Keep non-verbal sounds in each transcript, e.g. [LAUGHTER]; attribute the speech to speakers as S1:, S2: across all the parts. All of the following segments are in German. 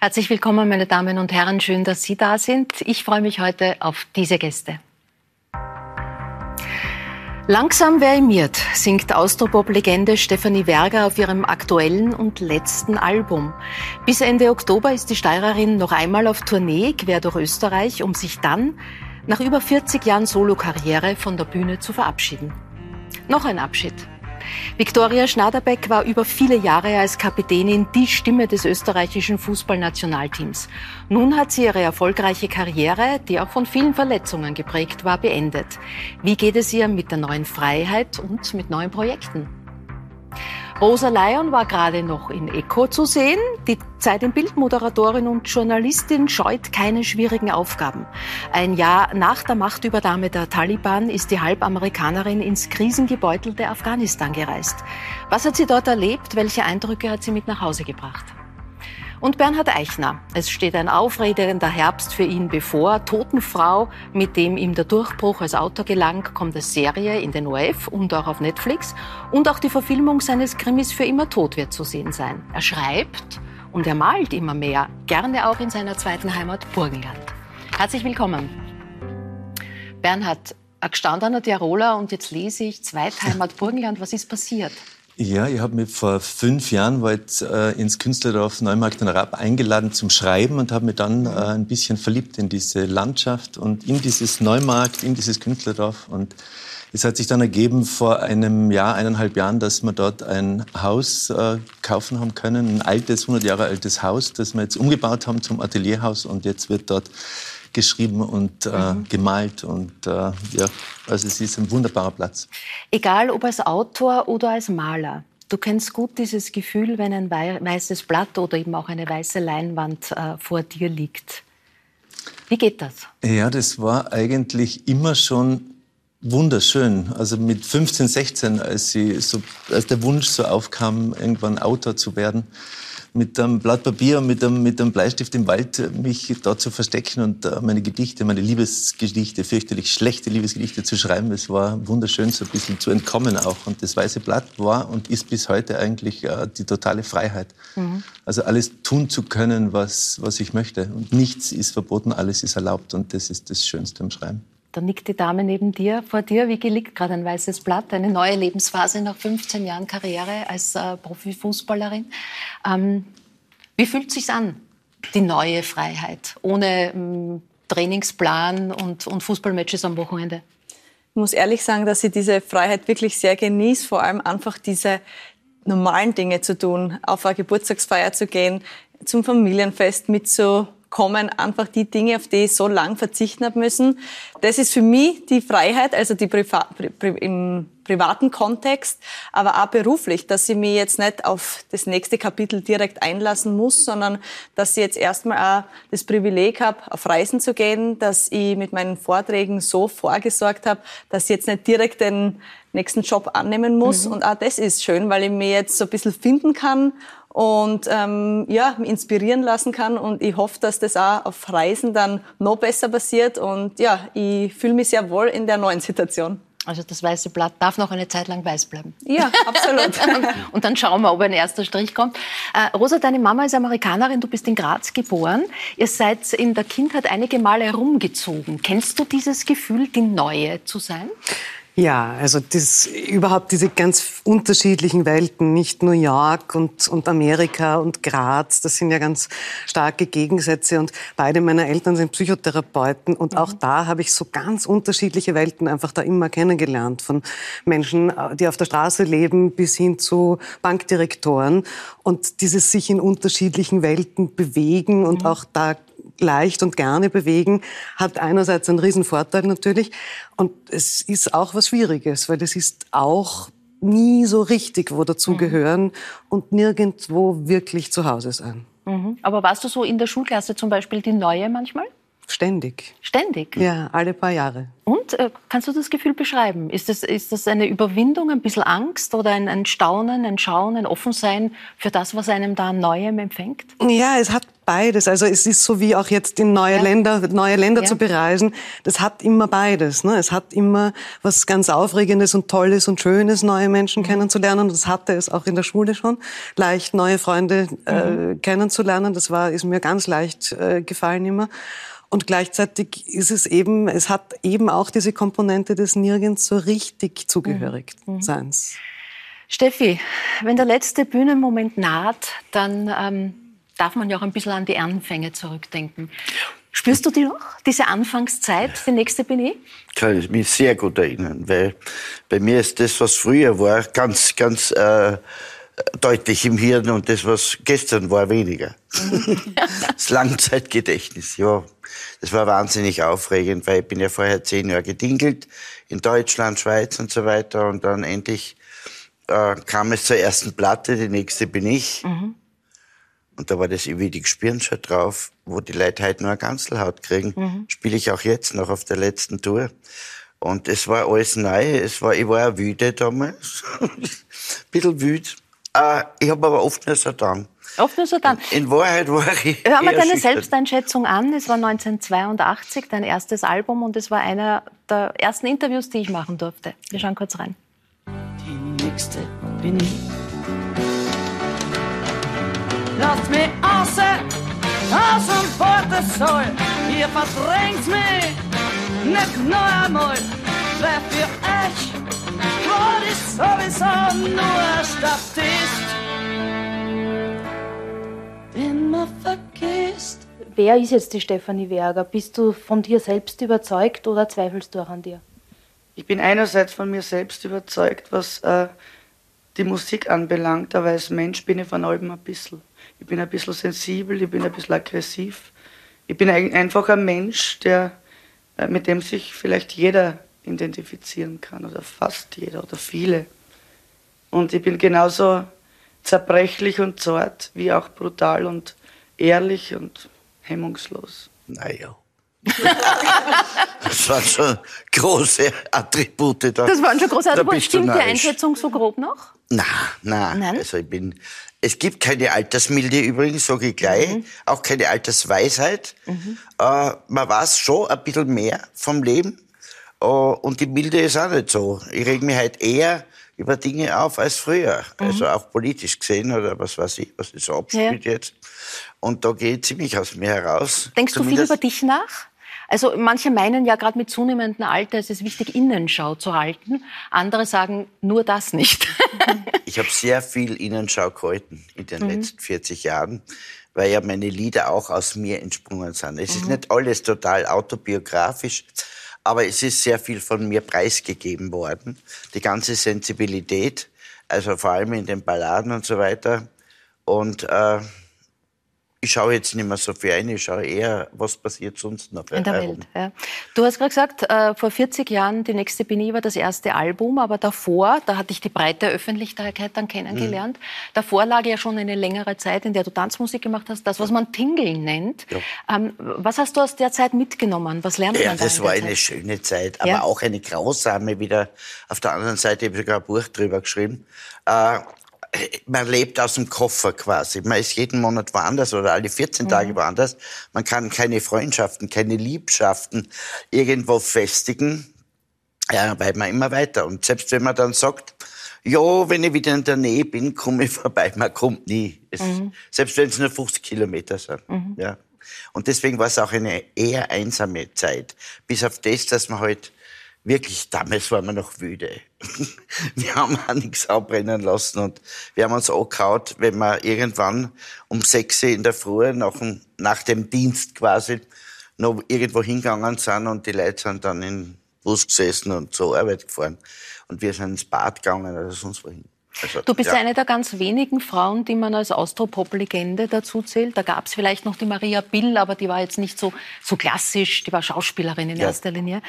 S1: Herzlich willkommen, meine Damen und Herren. Schön, dass Sie da sind. Ich freue mich heute auf diese Gäste. Langsam verimiert singt Austropop-Legende Stefanie Werger auf ihrem aktuellen und letzten Album. Bis Ende Oktober ist die Steirerin noch einmal auf Tournee quer durch Österreich, um sich dann nach über 40 Jahren Solokarriere von der Bühne zu verabschieden. Noch ein Abschied Viktoria Schnaderbeck war über viele Jahre als Kapitänin die Stimme des österreichischen Fußballnationalteams. Nun hat sie ihre erfolgreiche Karriere, die auch von vielen Verletzungen geprägt war, beendet. Wie geht es ihr mit der neuen Freiheit und mit neuen Projekten? Rosa Lyon war gerade noch in Echo zu sehen. Die Zeit im Bildmoderatorin und Journalistin scheut keine schwierigen Aufgaben. Ein Jahr nach der Machtübernahme der Taliban ist die Halbamerikanerin ins krisengebeutelte Afghanistan gereist. Was hat sie dort erlebt? Welche Eindrücke hat sie mit nach Hause gebracht? Und Bernhard Eichner. Es steht ein aufregender Herbst für ihn bevor. Totenfrau, mit dem ihm der Durchbruch als Autor gelang, kommt als Serie in den ORF und auch auf Netflix. Und auch die Verfilmung seines Krimis für immer tot wird zu sehen sein. Er schreibt und er malt immer mehr, gerne auch in seiner zweiten Heimat Burgenland. Herzlich willkommen. Bernhard, ein gestandener Tiroler und jetzt lese ich Zweitheimat Burgenland. Was ist passiert?
S2: Ja, ich habe mich vor fünf Jahren weit, äh, ins Künstlerdorf Neumarkt und Raab eingeladen zum Schreiben und habe mich dann äh, ein bisschen verliebt in diese Landschaft und in dieses Neumarkt, in dieses Künstlerdorf. Und es hat sich dann ergeben vor einem Jahr, eineinhalb Jahren, dass wir dort ein Haus äh, kaufen haben können, ein altes, 100 Jahre altes Haus, das wir jetzt umgebaut haben zum Atelierhaus und jetzt wird dort geschrieben und äh, mhm. gemalt. Und äh, ja, also es ist ein wunderbarer Platz.
S1: Egal ob als Autor oder als Maler. Du kennst gut dieses Gefühl, wenn ein weißes Blatt oder eben auch eine weiße Leinwand äh, vor dir liegt. Wie geht das?
S2: Ja, das war eigentlich immer schon wunderschön. Also mit 15, 16, als, sie so, als der Wunsch so aufkam, irgendwann Autor zu werden, mit einem Blatt Papier und mit einem, mit einem Bleistift im Wald mich da zu verstecken und äh, meine Gedichte, meine Liebesgedichte, fürchterlich schlechte Liebesgedichte zu schreiben. Es war wunderschön, so ein bisschen zu entkommen auch. Und das Weiße Blatt war und ist bis heute eigentlich äh, die totale Freiheit. Mhm. Also alles tun zu können, was, was ich möchte. Und nichts ist verboten, alles ist erlaubt. Und das ist das Schönste am Schreiben.
S1: Da nickt die Dame neben dir, vor dir. Wie liegt gerade ein weißes Blatt? Eine neue Lebensphase nach 15 Jahren Karriere als äh, Profifußballerin. Ähm, wie fühlt es sich an, die neue Freiheit, ohne ähm, Trainingsplan und, und Fußballmatches am Wochenende?
S3: Ich muss ehrlich sagen, dass ich diese Freiheit wirklich sehr genieße, vor allem einfach diese normalen Dinge zu tun, auf eine Geburtstagsfeier zu gehen, zum Familienfest mitzu kommen einfach die Dinge, auf die ich so lang verzichten habe müssen. Das ist für mich die Freiheit, also die Priva pri im privaten Kontext, aber auch beruflich, dass ich mich jetzt nicht auf das nächste Kapitel direkt einlassen muss, sondern dass ich jetzt erstmal auch das Privileg habe, auf Reisen zu gehen, dass ich mit meinen Vorträgen so vorgesorgt habe, dass ich jetzt nicht direkt den nächsten Job annehmen muss. Mhm. Und auch das ist schön, weil ich mir jetzt so ein bisschen finden kann und ähm, ja, inspirieren lassen kann. Und ich hoffe, dass das auch auf Reisen dann noch besser passiert. Und ja, ich fühle mich sehr wohl in der neuen Situation.
S1: Also das weiße Blatt darf noch eine Zeit lang weiß bleiben.
S3: Ja, absolut. [LAUGHS]
S1: und dann schauen wir, ob ein erster Strich kommt. Äh, Rosa, deine Mama ist Amerikanerin, du bist in Graz geboren. Ihr seid in der Kindheit einige Male herumgezogen. Kennst du dieses Gefühl, die Neue zu sein?
S4: Ja, also das, überhaupt diese ganz unterschiedlichen Welten, nicht New York und, und Amerika und Graz, das sind ja ganz starke Gegensätze. Und beide meiner Eltern sind Psychotherapeuten und mhm. auch da habe ich so ganz unterschiedliche Welten einfach da immer kennengelernt. Von Menschen, die auf der Straße leben, bis hin zu Bankdirektoren. Und dieses sich in unterschiedlichen Welten bewegen und mhm. auch da leicht und gerne bewegen, hat einerseits einen Riesenvorteil natürlich. Und es ist auch was Schwieriges, weil das ist auch nie so richtig wo dazugehören mhm. und nirgendwo wirklich zu Hause sein.
S1: Mhm. Aber warst du so in der Schulklasse zum Beispiel die Neue manchmal?
S4: Ständig.
S1: Ständig?
S4: Ja, alle paar Jahre.
S1: Und äh, kannst du das Gefühl beschreiben? Ist das, ist das eine Überwindung, ein bisschen Angst oder ein, ein Staunen, ein Schauen, ein Offensein für das, was einem da an Neuem empfängt?
S4: Ja, es hat beides. Also es ist so wie auch jetzt in neue ja. Länder, neue Länder ja. zu bereisen. Das hat immer beides. Ne? Es hat immer was ganz Aufregendes und Tolles und Schönes, neue Menschen mhm. kennenzulernen. Das hatte es auch in der Schule schon. Leicht neue Freunde äh, mhm. kennenzulernen. Das war, ist mir ganz leicht äh, gefallen immer. Und gleichzeitig ist es eben, es hat eben auch diese Komponente des nirgends so richtig zugehörig mhm. Seins.
S1: Steffi, wenn der letzte Bühnenmoment naht, dann ähm, darf man ja auch ein bisschen an die Anfänge zurückdenken. Spürst du die noch, diese Anfangszeit, die nächste bin ich?
S5: Kann ich mich sehr gut erinnern, weil bei mir ist das, was früher war, ganz, ganz äh, deutlich im Hirn und das, was gestern war, weniger. [LAUGHS] das Langzeitgedächtnis, ja. Das war wahnsinnig aufregend, weil ich bin ja vorher zehn Jahre gedingelt in Deutschland, Schweiz und so weiter und dann endlich äh, kam es zur ersten Platte, die nächste bin ich. Mhm. Und da war das ewig Spüren schon drauf, wo die Leute heute nur eine Ganzelhaut kriegen. Mhm. Spiele ich auch jetzt noch auf der letzten Tour. Und es war alles neu. Es war, ich war auch wüde damals. [LAUGHS] Ein bisschen wüd. Äh, ich habe aber oft nur so dann.
S1: Oft nur so dann.
S5: In Wahrheit war ich.
S1: Hören wir deine Selbsteinschätzung an. Es war 1982 dein erstes Album und es war einer der ersten Interviews, die ich machen durfte. Wir schauen kurz rein. Die nächste bin ich. Lasst mich aus, aus dem Portesoll. Ihr verdrängt mich nicht noch einmal. Wer für euch war ich sowieso nur Statist. Wenn man vergisst. Wer ist jetzt die Stefanie Werger? Bist du von dir selbst überzeugt oder zweifelst du auch an dir?
S6: Ich bin einerseits von mir selbst überzeugt, was äh, die Musik anbelangt, aber als Mensch bin ich von allem ein bisschen. Ich bin ein bisschen sensibel, ich bin ein bisschen aggressiv. Ich bin einfach ein Mensch, der, äh, mit dem sich vielleicht jeder identifizieren kann, oder fast jeder oder viele. Und ich bin genauso zerbrechlich und zart, wie auch brutal und ehrlich und hemmungslos.
S5: Naja. [LAUGHS] das waren schon große Attribute. Da,
S1: das waren schon große Attribute. Stimmt die Einschätzung so grob noch?
S5: Na, na, Nein. also ich bin. Es gibt keine Altersmilde übrigens, sage ich gleich. Mhm. Auch keine Altersweisheit. Mhm. Äh, man weiß schon ein bisschen mehr vom Leben. Uh, und die Milde ist auch nicht so. Ich reg mich halt eher über Dinge auf als früher. Mhm. Also auch politisch gesehen oder was weiß ich, was ist so abspielt ja. jetzt. Und da gehe ich ziemlich aus mir heraus.
S1: Denkst du viel über dich nach? Also manche meinen ja gerade mit zunehmendem Alter ist es wichtig, Innenschau zu halten. Andere sagen nur das nicht. [LAUGHS]
S5: ich habe sehr viel Innenschau gehalten in den mhm. letzten 40 Jahren, weil ja meine Lieder auch aus mir entsprungen sind. Es mhm. ist nicht alles total autobiografisch, aber es ist sehr viel von mir preisgegeben worden. Die ganze Sensibilität, also vor allem in den Balladen und so weiter. Und äh, ich schaue jetzt nicht mehr so viel ein, ich schaue eher, was passiert sonst noch.
S1: In der. Welt, ja. Du hast gerade gesagt, äh, vor 40 Jahren, die nächste Bini war das erste Album, aber davor, da hatte ich die breite Öffentlichkeit dann kennengelernt. Mhm. Davor lag ja schon eine längere Zeit, in der du Tanzmusik gemacht hast, das, was man Tingeln nennt. Ja. Ähm, was hast du aus der Zeit mitgenommen? Was lernt ja, man da
S5: Das war eine Zeit? schöne Zeit, aber ja. auch eine grausame wieder. Auf der anderen Seite habe ich sogar ein Buch drüber geschrieben. Äh, man lebt aus dem Koffer quasi. Man ist jeden Monat woanders oder alle 14 mhm. Tage woanders. Man kann keine Freundschaften, keine Liebschaften irgendwo festigen. Ja, weil man immer weiter. Und selbst wenn man dann sagt, ja, wenn ich wieder in der Nähe bin, komme ich [LAUGHS] vorbei. Man kommt nie. Es, mhm. Selbst wenn es nur 50 Kilometer sind. Mhm. Ja. Und deswegen war es auch eine eher einsame Zeit. Bis auf das, dass man halt wirklich, damals waren wir noch wüde. [LAUGHS] Wir haben auch nichts abbrennen lassen und wir haben uns angehaut, wenn wir irgendwann um sechs in der Früh nach dem, nach dem Dienst quasi noch irgendwo hingegangen sind und die Leute sind dann in Bus gesessen und zur Arbeit gefahren. Und wir sind ins Bad gegangen oder sonst wohin.
S1: Also, du bist ja. eine der ganz wenigen Frauen, die man als Austropop-Legende dazu zählt. Da gab es vielleicht noch die Maria Bill, aber die war jetzt nicht so, so klassisch. Die war Schauspielerin in ja. erster Linie.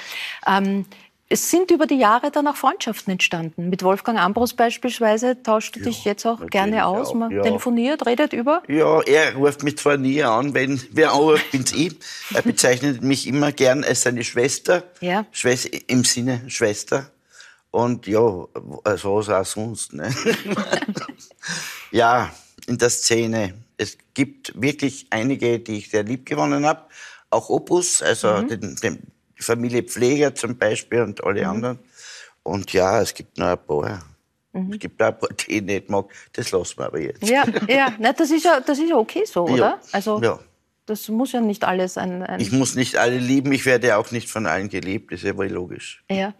S1: Ähm, es sind über die Jahre dann auch Freundschaften entstanden. Mit Wolfgang Ambros beispielsweise tauscht du ja, dich jetzt auch gerne aus. Man ja. telefoniert, redet über?
S5: Ja, er ruft mich zwar nie an, wenn wer anruft, bin's ich. Er bezeichnet mich immer gern als seine Schwester. Ja. Schwester Im Sinne Schwester. Und ja, also was auch sonst. Ne? [LAUGHS] ja, in der Szene. Es gibt wirklich einige, die ich sehr lieb gewonnen habe. Auch Opus, also mhm. den, den Familie Pfleger zum Beispiel und alle mhm. anderen. Und ja, es gibt noch ein paar. Mhm. Es gibt auch ein paar, die ich nicht mag. Das lassen wir aber jetzt.
S1: Ja, ja. [LAUGHS] Na, das, ist ja das ist ja okay so, oder? Ja. Also, ja. Das muss ja nicht alles ein, ein,
S5: Ich muss nicht alle lieben, ich werde auch nicht von allen geliebt, ist ja wohl logisch.
S1: Ja.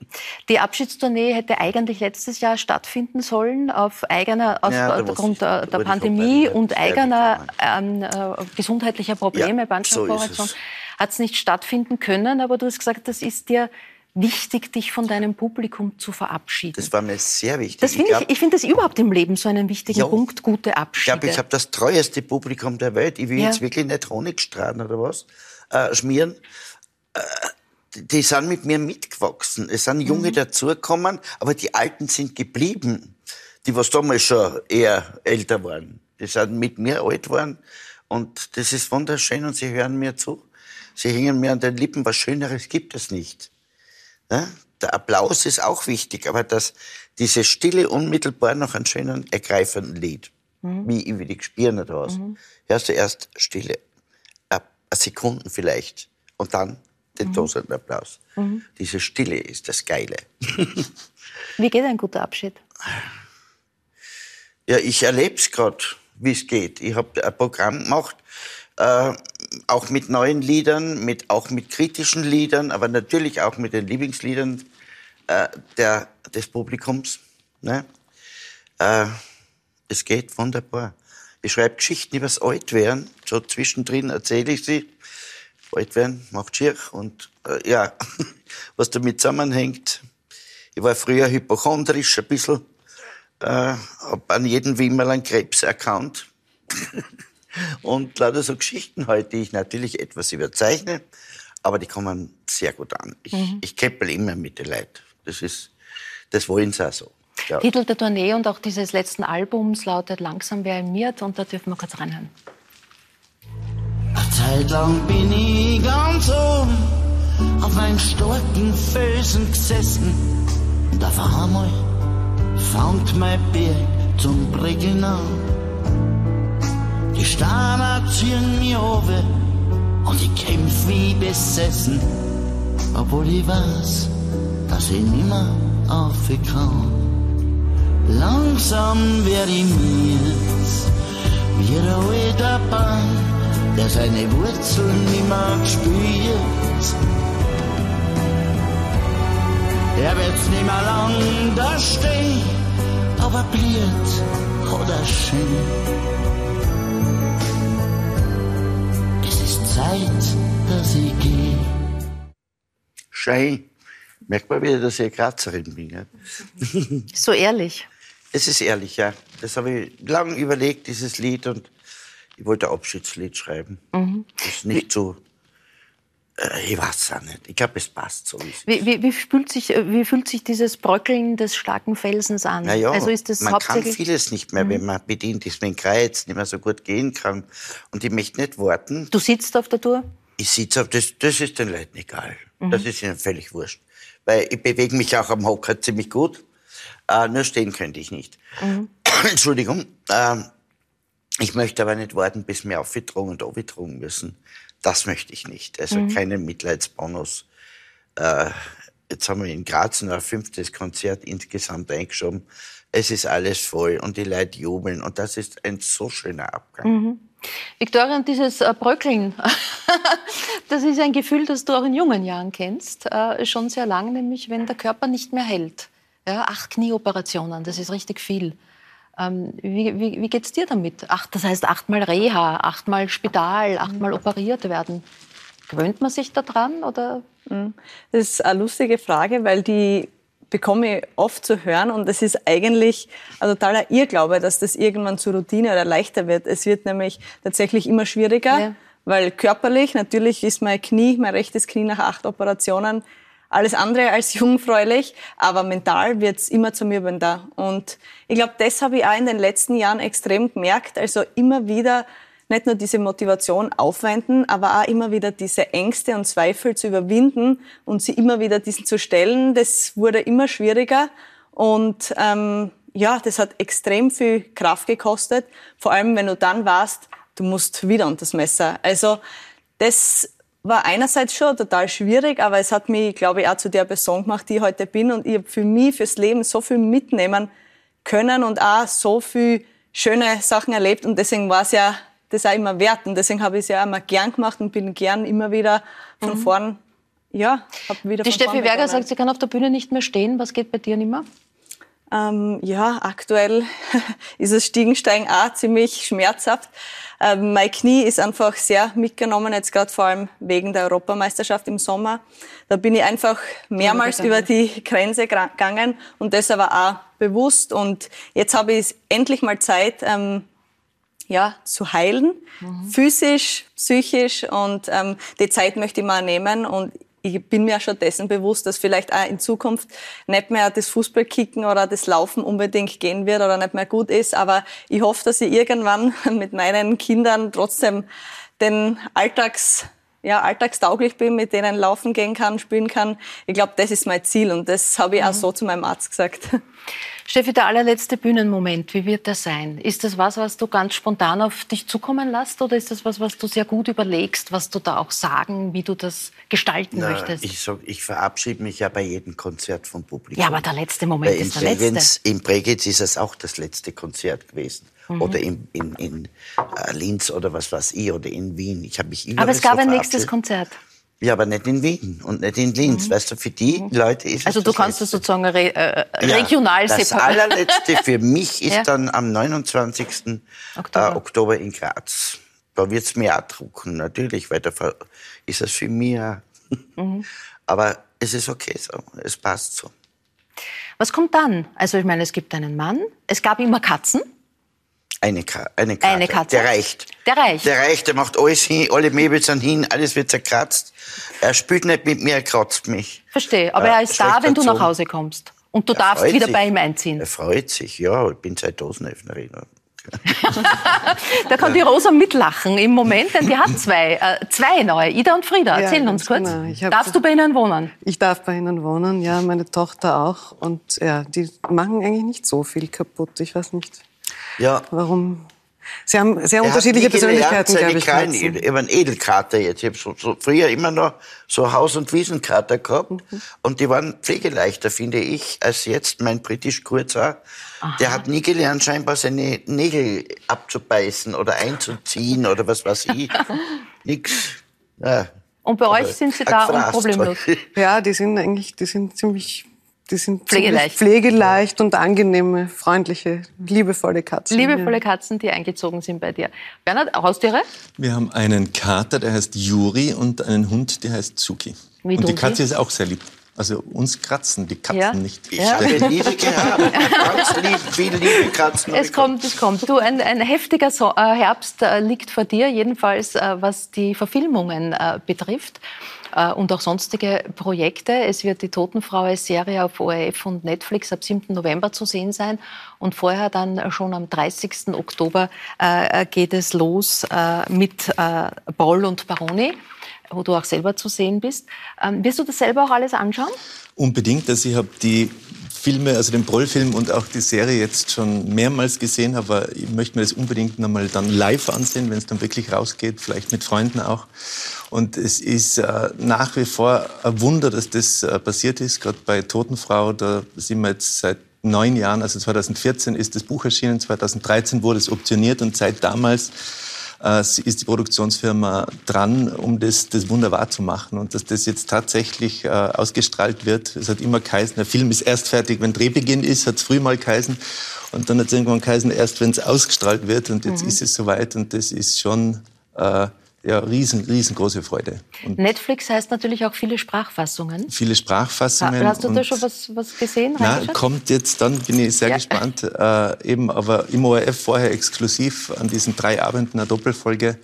S1: Die Abschiedstournee hätte eigentlich letztes Jahr stattfinden sollen, auf eigener, aus, ja, aufgrund der, der Pandemie und eigener ähm, äh, gesundheitlicher Probleme, ja. So hat es nicht stattfinden können, aber du hast gesagt, das ist dir wichtig, dich von deinem Publikum zu verabschieden.
S5: Das war mir sehr wichtig.
S1: Das find ich ich, ich finde das überhaupt im Leben so einen wichtigen ja, Punkt, gute Abschiede.
S5: Ich glaube, ich habe das treueste Publikum der Welt. Ich will ja. jetzt wirklich nicht Honigstraten oder was äh, schmieren. Äh, die sind mit mir mitgewachsen. Es sind Junge mhm. dazugekommen, aber die Alten sind geblieben. Die, was damals schon eher älter waren. Die sind mit mir alt geworden. Und das ist wunderschön und sie hören mir zu. Sie hängen mir an den Lippen, was Schöneres gibt es nicht. Ja? Der Applaus ist auch wichtig, aber dass diese Stille unmittelbar noch einen schönen, ergreifenden Lied, mhm. wie ich will die spüren oder was, mhm. hörst du erst Stille, eine Sekunden vielleicht, und dann den mhm. tosenden Applaus. Mhm. Diese Stille ist das Geile. [LAUGHS]
S1: wie geht ein guter Abschied?
S5: Ja, ich erlebe es gerade, wie es geht. Ich habe ein Programm gemacht, äh, auch mit neuen Liedern, mit, auch mit kritischen Liedern, aber natürlich auch mit den Lieblingsliedern äh, der, des Publikums. Ne? Äh, es geht wunderbar. Ich schreibe Geschichten über das Altwerden. So zwischendrin erzähle ich sie. Altwerden macht schier. Und äh, ja, [LAUGHS] was damit zusammenhängt. Ich war früher hypochondrisch ein bisschen. Äh, hab an jedem Wimmerl einen Krebs erkannt. [LAUGHS] Und lauter so Geschichten halt, die ich natürlich etwas überzeichne, aber die kommen sehr gut an. Ich, mhm. ich keppel immer mit den Leuten. Das ist, das wollen sie auch so.
S1: Ja. Titel der Tournee und auch dieses letzten Albums lautet Langsam wer miert und da dürfen wir kurz reinhören.
S7: Eine Zeit lang bin ich ganz oben auf einem starken Felsen gesessen und auf einmal fängt mein Berg zum Prickeln an. Die Steine ziehen mich over und ich kämpf wie besessen, obwohl ich weiß, dass ich nimmer kann. Langsam werde ich mir wie der alte Baum, der seine Wurzeln nimmer spürt. Er wird nimmer lang da stehen, aber blüht oder schön. Zeit, dass ich gehe.
S5: Schein. Merkt man wieder, dass ich eine Grazerin bin. Ja? [LAUGHS]
S1: So ehrlich.
S5: Es ist ehrlich, ja. Das habe ich lange überlegt, dieses Lied, und ich wollte ein Abschiedslied schreiben. Mhm. Das ist nicht so ich weiß auch nicht. Ich glaube, es passt so.
S1: Wie, wie, wie, fühlt sich, äh, wie fühlt sich dieses Bröckeln des starken Felsens an?
S5: Naja, also ist das man kann vieles nicht mehr, mhm. wenn man bedient ist, wenn Kreuz nicht mehr so gut gehen kann. Und ich möchte nicht warten.
S1: Du sitzt auf der Tour?
S5: Ich sitze auf, das, das ist den Leuten egal. Mhm. Das ist ihnen völlig wurscht. Weil ich bewege mich auch am Hocker ziemlich gut. Äh, nur stehen könnte ich nicht. Mhm. [COUGHS] Entschuldigung. Äh, ich möchte aber nicht warten, bis wir aufgedrungen und aufgedrungen müssen. Das möchte ich nicht. Also mhm. keinen Mitleidsbonus. Äh, jetzt haben wir in Graz ein fünftes Konzert insgesamt eingeschoben. Es ist alles voll und die Leute jubeln und das ist ein so schöner Abgang. Mhm.
S1: Victoria, und dieses äh, Bröckeln, [LAUGHS] das ist ein Gefühl, das du auch in jungen Jahren kennst, äh, schon sehr lang, nämlich wenn der Körper nicht mehr hält. Ja, acht Knieoperationen, das ist richtig viel. Ähm, wie wie, wie geht es dir damit? Ach, das heißt achtmal Reha, achtmal Spital, achtmal operiert werden. Gewöhnt man sich daran oder?
S3: Mhm. Das ist eine lustige Frage, weil die bekomme ich oft zu hören und es ist eigentlich ein totaler Irrglaube, dass das irgendwann zur Routine oder leichter wird. Es wird nämlich tatsächlich immer schwieriger, ja. weil körperlich natürlich ist mein Knie, mein rechtes Knie nach acht Operationen alles andere als jungfräulich, aber mental wird's immer zermürbender. Und ich glaube, das habe ich auch in den letzten Jahren extrem gemerkt. Also immer wieder nicht nur diese Motivation aufwenden, aber auch immer wieder diese Ängste und Zweifel zu überwinden und sie immer wieder diesen zu stellen. Das wurde immer schwieriger und ähm, ja, das hat extrem viel Kraft gekostet. Vor allem, wenn du dann warst, du musst wieder unter das Messer. Also das war einerseits schon total schwierig, aber es hat mich, glaube ich, auch zu der Person gemacht, die ich heute bin. Und ich habe für mich, fürs Leben so viel mitnehmen können und auch so viel schöne Sachen erlebt. Und deswegen war es ja das auch immer wert. Und deswegen habe ich es ja immer gern gemacht und bin gern immer wieder von mhm. vorn, ja,
S1: habe wieder Die Steffi Werger sagt, sie kann auf der Bühne nicht mehr stehen. Was geht bei dir nicht mehr?
S3: Ähm, ja, aktuell [LAUGHS] ist das Stiegensteigen auch ziemlich schmerzhaft. Ähm, mein Knie ist einfach sehr mitgenommen, jetzt gerade vor allem wegen der Europameisterschaft im Sommer. Da bin ich einfach mehrmals über die Grenze gegangen und das aber auch bewusst. Und jetzt habe ich endlich mal Zeit, ähm, ja, zu heilen, mhm. physisch, psychisch und ähm, die Zeit möchte ich mal nehmen und ich bin mir schon dessen bewusst, dass vielleicht auch in Zukunft nicht mehr das Fußballkicken oder das Laufen unbedingt gehen wird oder nicht mehr gut ist. Aber ich hoffe, dass ich irgendwann [LAUGHS] mit meinen Kindern trotzdem den Alltags ja, alltagstauglich bin, mit denen laufen gehen kann, spielen kann. Ich glaube, das ist mein Ziel und das habe ich auch mhm. so zu meinem Arzt gesagt. [LAUGHS]
S1: Steffi, der allerletzte Bühnenmoment, wie wird der sein? Ist das was, was du ganz spontan auf dich zukommen lässt oder ist das was, was du sehr gut überlegst, was du da auch sagen, wie du das gestalten Na, möchtest?
S5: Ich, sag, ich verabschiede mich ja bei jedem Konzert vom Publikum.
S1: Ja, aber der letzte Moment Weil ist der letzte.
S5: In Bregenz ist es auch das letzte Konzert gewesen. Mhm. Oder in, in, in äh, Linz oder was weiß ich, oder in Wien. Ich habe mich immer
S1: Aber es gab so ein nächstes Konzert.
S5: Ja, aber nicht in Wien und nicht in Linz. Mhm. Weißt du, für die mhm. Leute ist
S1: Also
S5: es
S1: du kannst das sozusagen re äh, regional
S5: ja, Das allerletzte für [LAUGHS] mich ist ja. dann am 29. Oktober, äh, Oktober in Graz. Da wird's mir auch drucken, natürlich, weil da ist es für mich. Mhm. [LAUGHS] aber es ist okay so, es passt so.
S1: Was kommt dann? Also ich meine, es gibt einen Mann, es gab immer Katzen.
S5: Eine, Ka eine Karte.
S1: Eine Katze.
S5: Der reicht.
S1: Der reicht.
S5: Der reicht, der macht alles hin, alle Möbel sind hin, alles wird zerkratzt. Er spielt nicht mit mir, er kratzt mich.
S1: Verstehe, aber er ist da, wenn du nach Hause kommst. Und du er darfst wieder sich. bei ihm einziehen.
S5: Er freut sich, ja, ich bin seit Dosenöffnerin. [LAUGHS]
S1: da kann die Rosa mitlachen im Moment, denn die hat zwei, äh, zwei neue, Ida und Frieda. Erzähl ja, uns kurz. Genau. Darfst du bei ihnen wohnen?
S4: Ich darf bei ihnen wohnen, ja, meine Tochter auch. Und ja, die machen eigentlich nicht so viel kaputt. Ich weiß nicht. Ja. Warum? Sie haben sehr er unterschiedliche Persönlichkeiten, glaube ich.
S5: Kleinen, ich habe einen Edelkater jetzt. Ich habe so, so, früher immer noch so Haus- und Wiesenkater gehabt. Mhm. Und die waren pflegeleichter, finde ich, als jetzt mein britisch Kurzer. Der hat nie gelernt, scheinbar seine Nägel abzubeißen oder einzuziehen oder was weiß ich. [LAUGHS] Nix.
S1: Ja. Und bei euch sind sie da unproblemlos? [LAUGHS]
S4: Ja, die sind eigentlich, die sind ziemlich die sind pflegeleicht, pflegeleicht und angenehme, freundliche, liebevolle Katzen.
S1: Liebevolle Katzen, die eingezogen sind bei dir. Bernhard, Haustiere?
S2: Wir haben einen Kater, der heißt Juri, und einen Hund, der heißt Zuki. Wie und die Katze ist auch sehr lieb. Also uns kratzen die Katzen ja. nicht.
S5: Ich ja. habe Liebe gehabt. Ganz lieb, viel liebe Katzen.
S1: Es kommt, es kommt. Du, ein, ein heftiger so äh, Herbst äh, liegt vor dir, jedenfalls äh, was die Verfilmungen äh, betrifft. Äh, und auch sonstige Projekte. Es wird die Totenfrau als Serie auf ORF und Netflix ab 7. November zu sehen sein. Und vorher dann schon am 30. Oktober äh, geht es los äh, mit Paul und Baroni wo du auch selber zu sehen bist. Ähm, wirst du das selber auch alles anschauen?
S2: Unbedingt. Also ich habe die Filme, also den Broll-Film und auch die Serie jetzt schon mehrmals gesehen, aber ich möchte mir das unbedingt nochmal dann live ansehen, wenn es dann wirklich rausgeht, vielleicht mit Freunden auch. Und es ist äh, nach wie vor ein Wunder, dass das äh, passiert ist. Gerade bei Totenfrau, da sind wir jetzt seit neun Jahren, also 2014 ist das Buch erschienen, 2013 wurde es optioniert und seit damals äh, ist die Produktionsfirma dran, um das, das Wunder wahrzumachen. Und dass das jetzt tatsächlich äh, ausgestrahlt wird. Es hat immer geheißen, der Film ist erst fertig, wenn Drehbeginn ist, hat es früh mal geheißen. Und dann hat es irgendwann geheißen, erst wenn es ausgestrahlt wird. Und jetzt mhm. ist es soweit. Und das ist schon äh, ja, riesen, riesengroße Freude.
S1: Und Netflix heißt natürlich auch viele Sprachfassungen.
S2: Viele Sprachfassungen.
S1: Hast du da schon was, was gesehen?
S2: Na, kommt jetzt dann, bin ich sehr ja. gespannt. Äh, eben, aber im ORF vorher exklusiv an diesen drei Abenden eine Doppelfolge.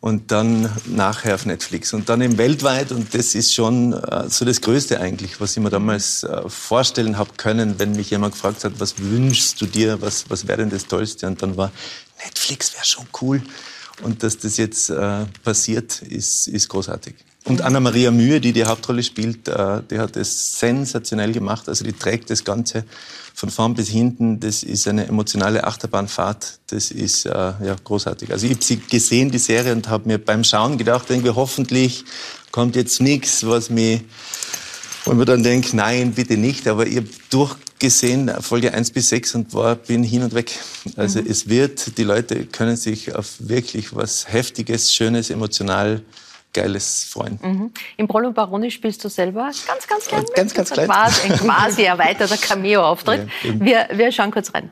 S2: und dann nachher auf Netflix und dann eben weltweit und das ist schon äh, so das Größte eigentlich, was ich mir damals äh, vorstellen habe können, wenn mich jemand gefragt hat, was wünschst du dir, was, was wäre denn das Tollste und dann war Netflix wäre schon cool und dass das jetzt äh, passiert, ist, ist großartig. Und Anna-Maria Mühe, die die Hauptrolle spielt, äh, die hat es sensationell gemacht. Also die trägt das Ganze von vorn bis hinten. Das ist eine emotionale Achterbahnfahrt. Das ist äh, ja großartig. Also ich habe sie gesehen, die Serie, und habe mir beim Schauen gedacht, irgendwie hoffentlich kommt jetzt nichts, was mich, ich mir dann denke, nein, bitte nicht. Aber ich habe durchgesehen, Folge 1 bis 6 und war, bin hin und weg. Also mhm. es wird, die Leute können sich auf wirklich was Heftiges, Schönes, emotional geiles Freund. Mhm.
S1: Im Prolo Baroni spielst du selber ganz, ganz klein.
S2: Ganz, ganz klein.
S1: Quasi, ein quasi erweiterter [LAUGHS] Cameo-Auftritt. Ja, wir, wir schauen kurz rein.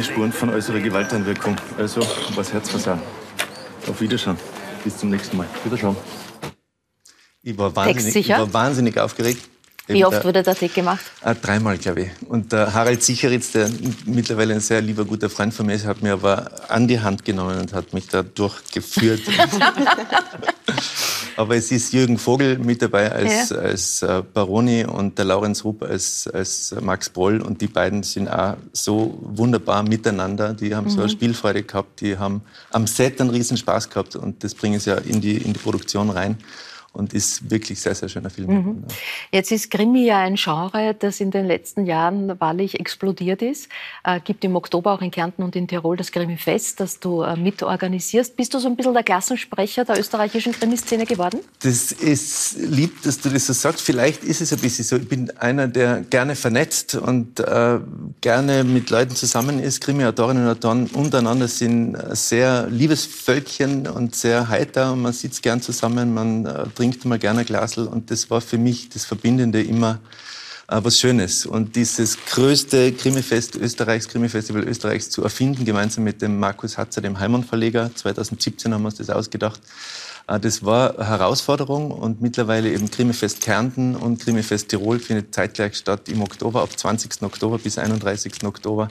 S2: Keine Spuren von äußerer Gewalteinwirkung. Also was Herzversagen. Auf Wiederschauen. Bis zum nächsten Mal. Wiederschauen. Ich war wahnsinnig, ich war wahnsinnig aufgeregt.
S1: Wie oft wurde der Take gemacht?
S2: Äh, dreimal, glaube ich. Und der Harald Sicheritz, der mittlerweile ein sehr lieber, guter Freund von mir ist, hat mir aber an die Hand genommen und hat mich da durchgeführt. [LAUGHS] aber es ist Jürgen Vogel mit dabei als, ja. als äh, Baroni und der Laurenz Rupp als, als Max Broll. Und die beiden sind auch so wunderbar miteinander. Die haben mhm. so eine Spielfreude gehabt. Die haben am Set einen riesen Spaß gehabt. Und das bringen sie ja in die, in die Produktion rein und ist wirklich sehr, sehr schöner Film. Mhm.
S1: Jetzt ist Krimi ja ein Genre, das in den letzten Jahren wahrlich explodiert ist. Äh, gibt im Oktober auch in Kärnten und in Tirol das Krimi-Fest, das du äh, mitorganisierst. Bist du so ein bisschen der Klassensprecher der österreichischen Krimiszene geworden?
S2: Das ist lieb, dass du das so sagst. Vielleicht ist es ein bisschen so. Ich bin einer, der gerne vernetzt und äh, gerne mit Leuten zusammen ist. Krimi-Autorinnen und Autoren untereinander sind sehr liebes Völkchen und sehr heiter man sitzt gern zusammen, man äh, trinkt mal gerne ein Glasl und das war für mich das Verbindende immer äh, was Schönes. Und dieses größte Krimifest Österreichs, Krimifestival Österreichs zu erfinden, gemeinsam mit dem Markus Hatzer, dem Heimann Verleger, 2017 haben wir uns das ausgedacht, das war eine Herausforderung und mittlerweile eben Krimifest Kärnten und Krimifest Tirol findet zeitgleich statt im Oktober, ab 20. Oktober bis 31. Oktober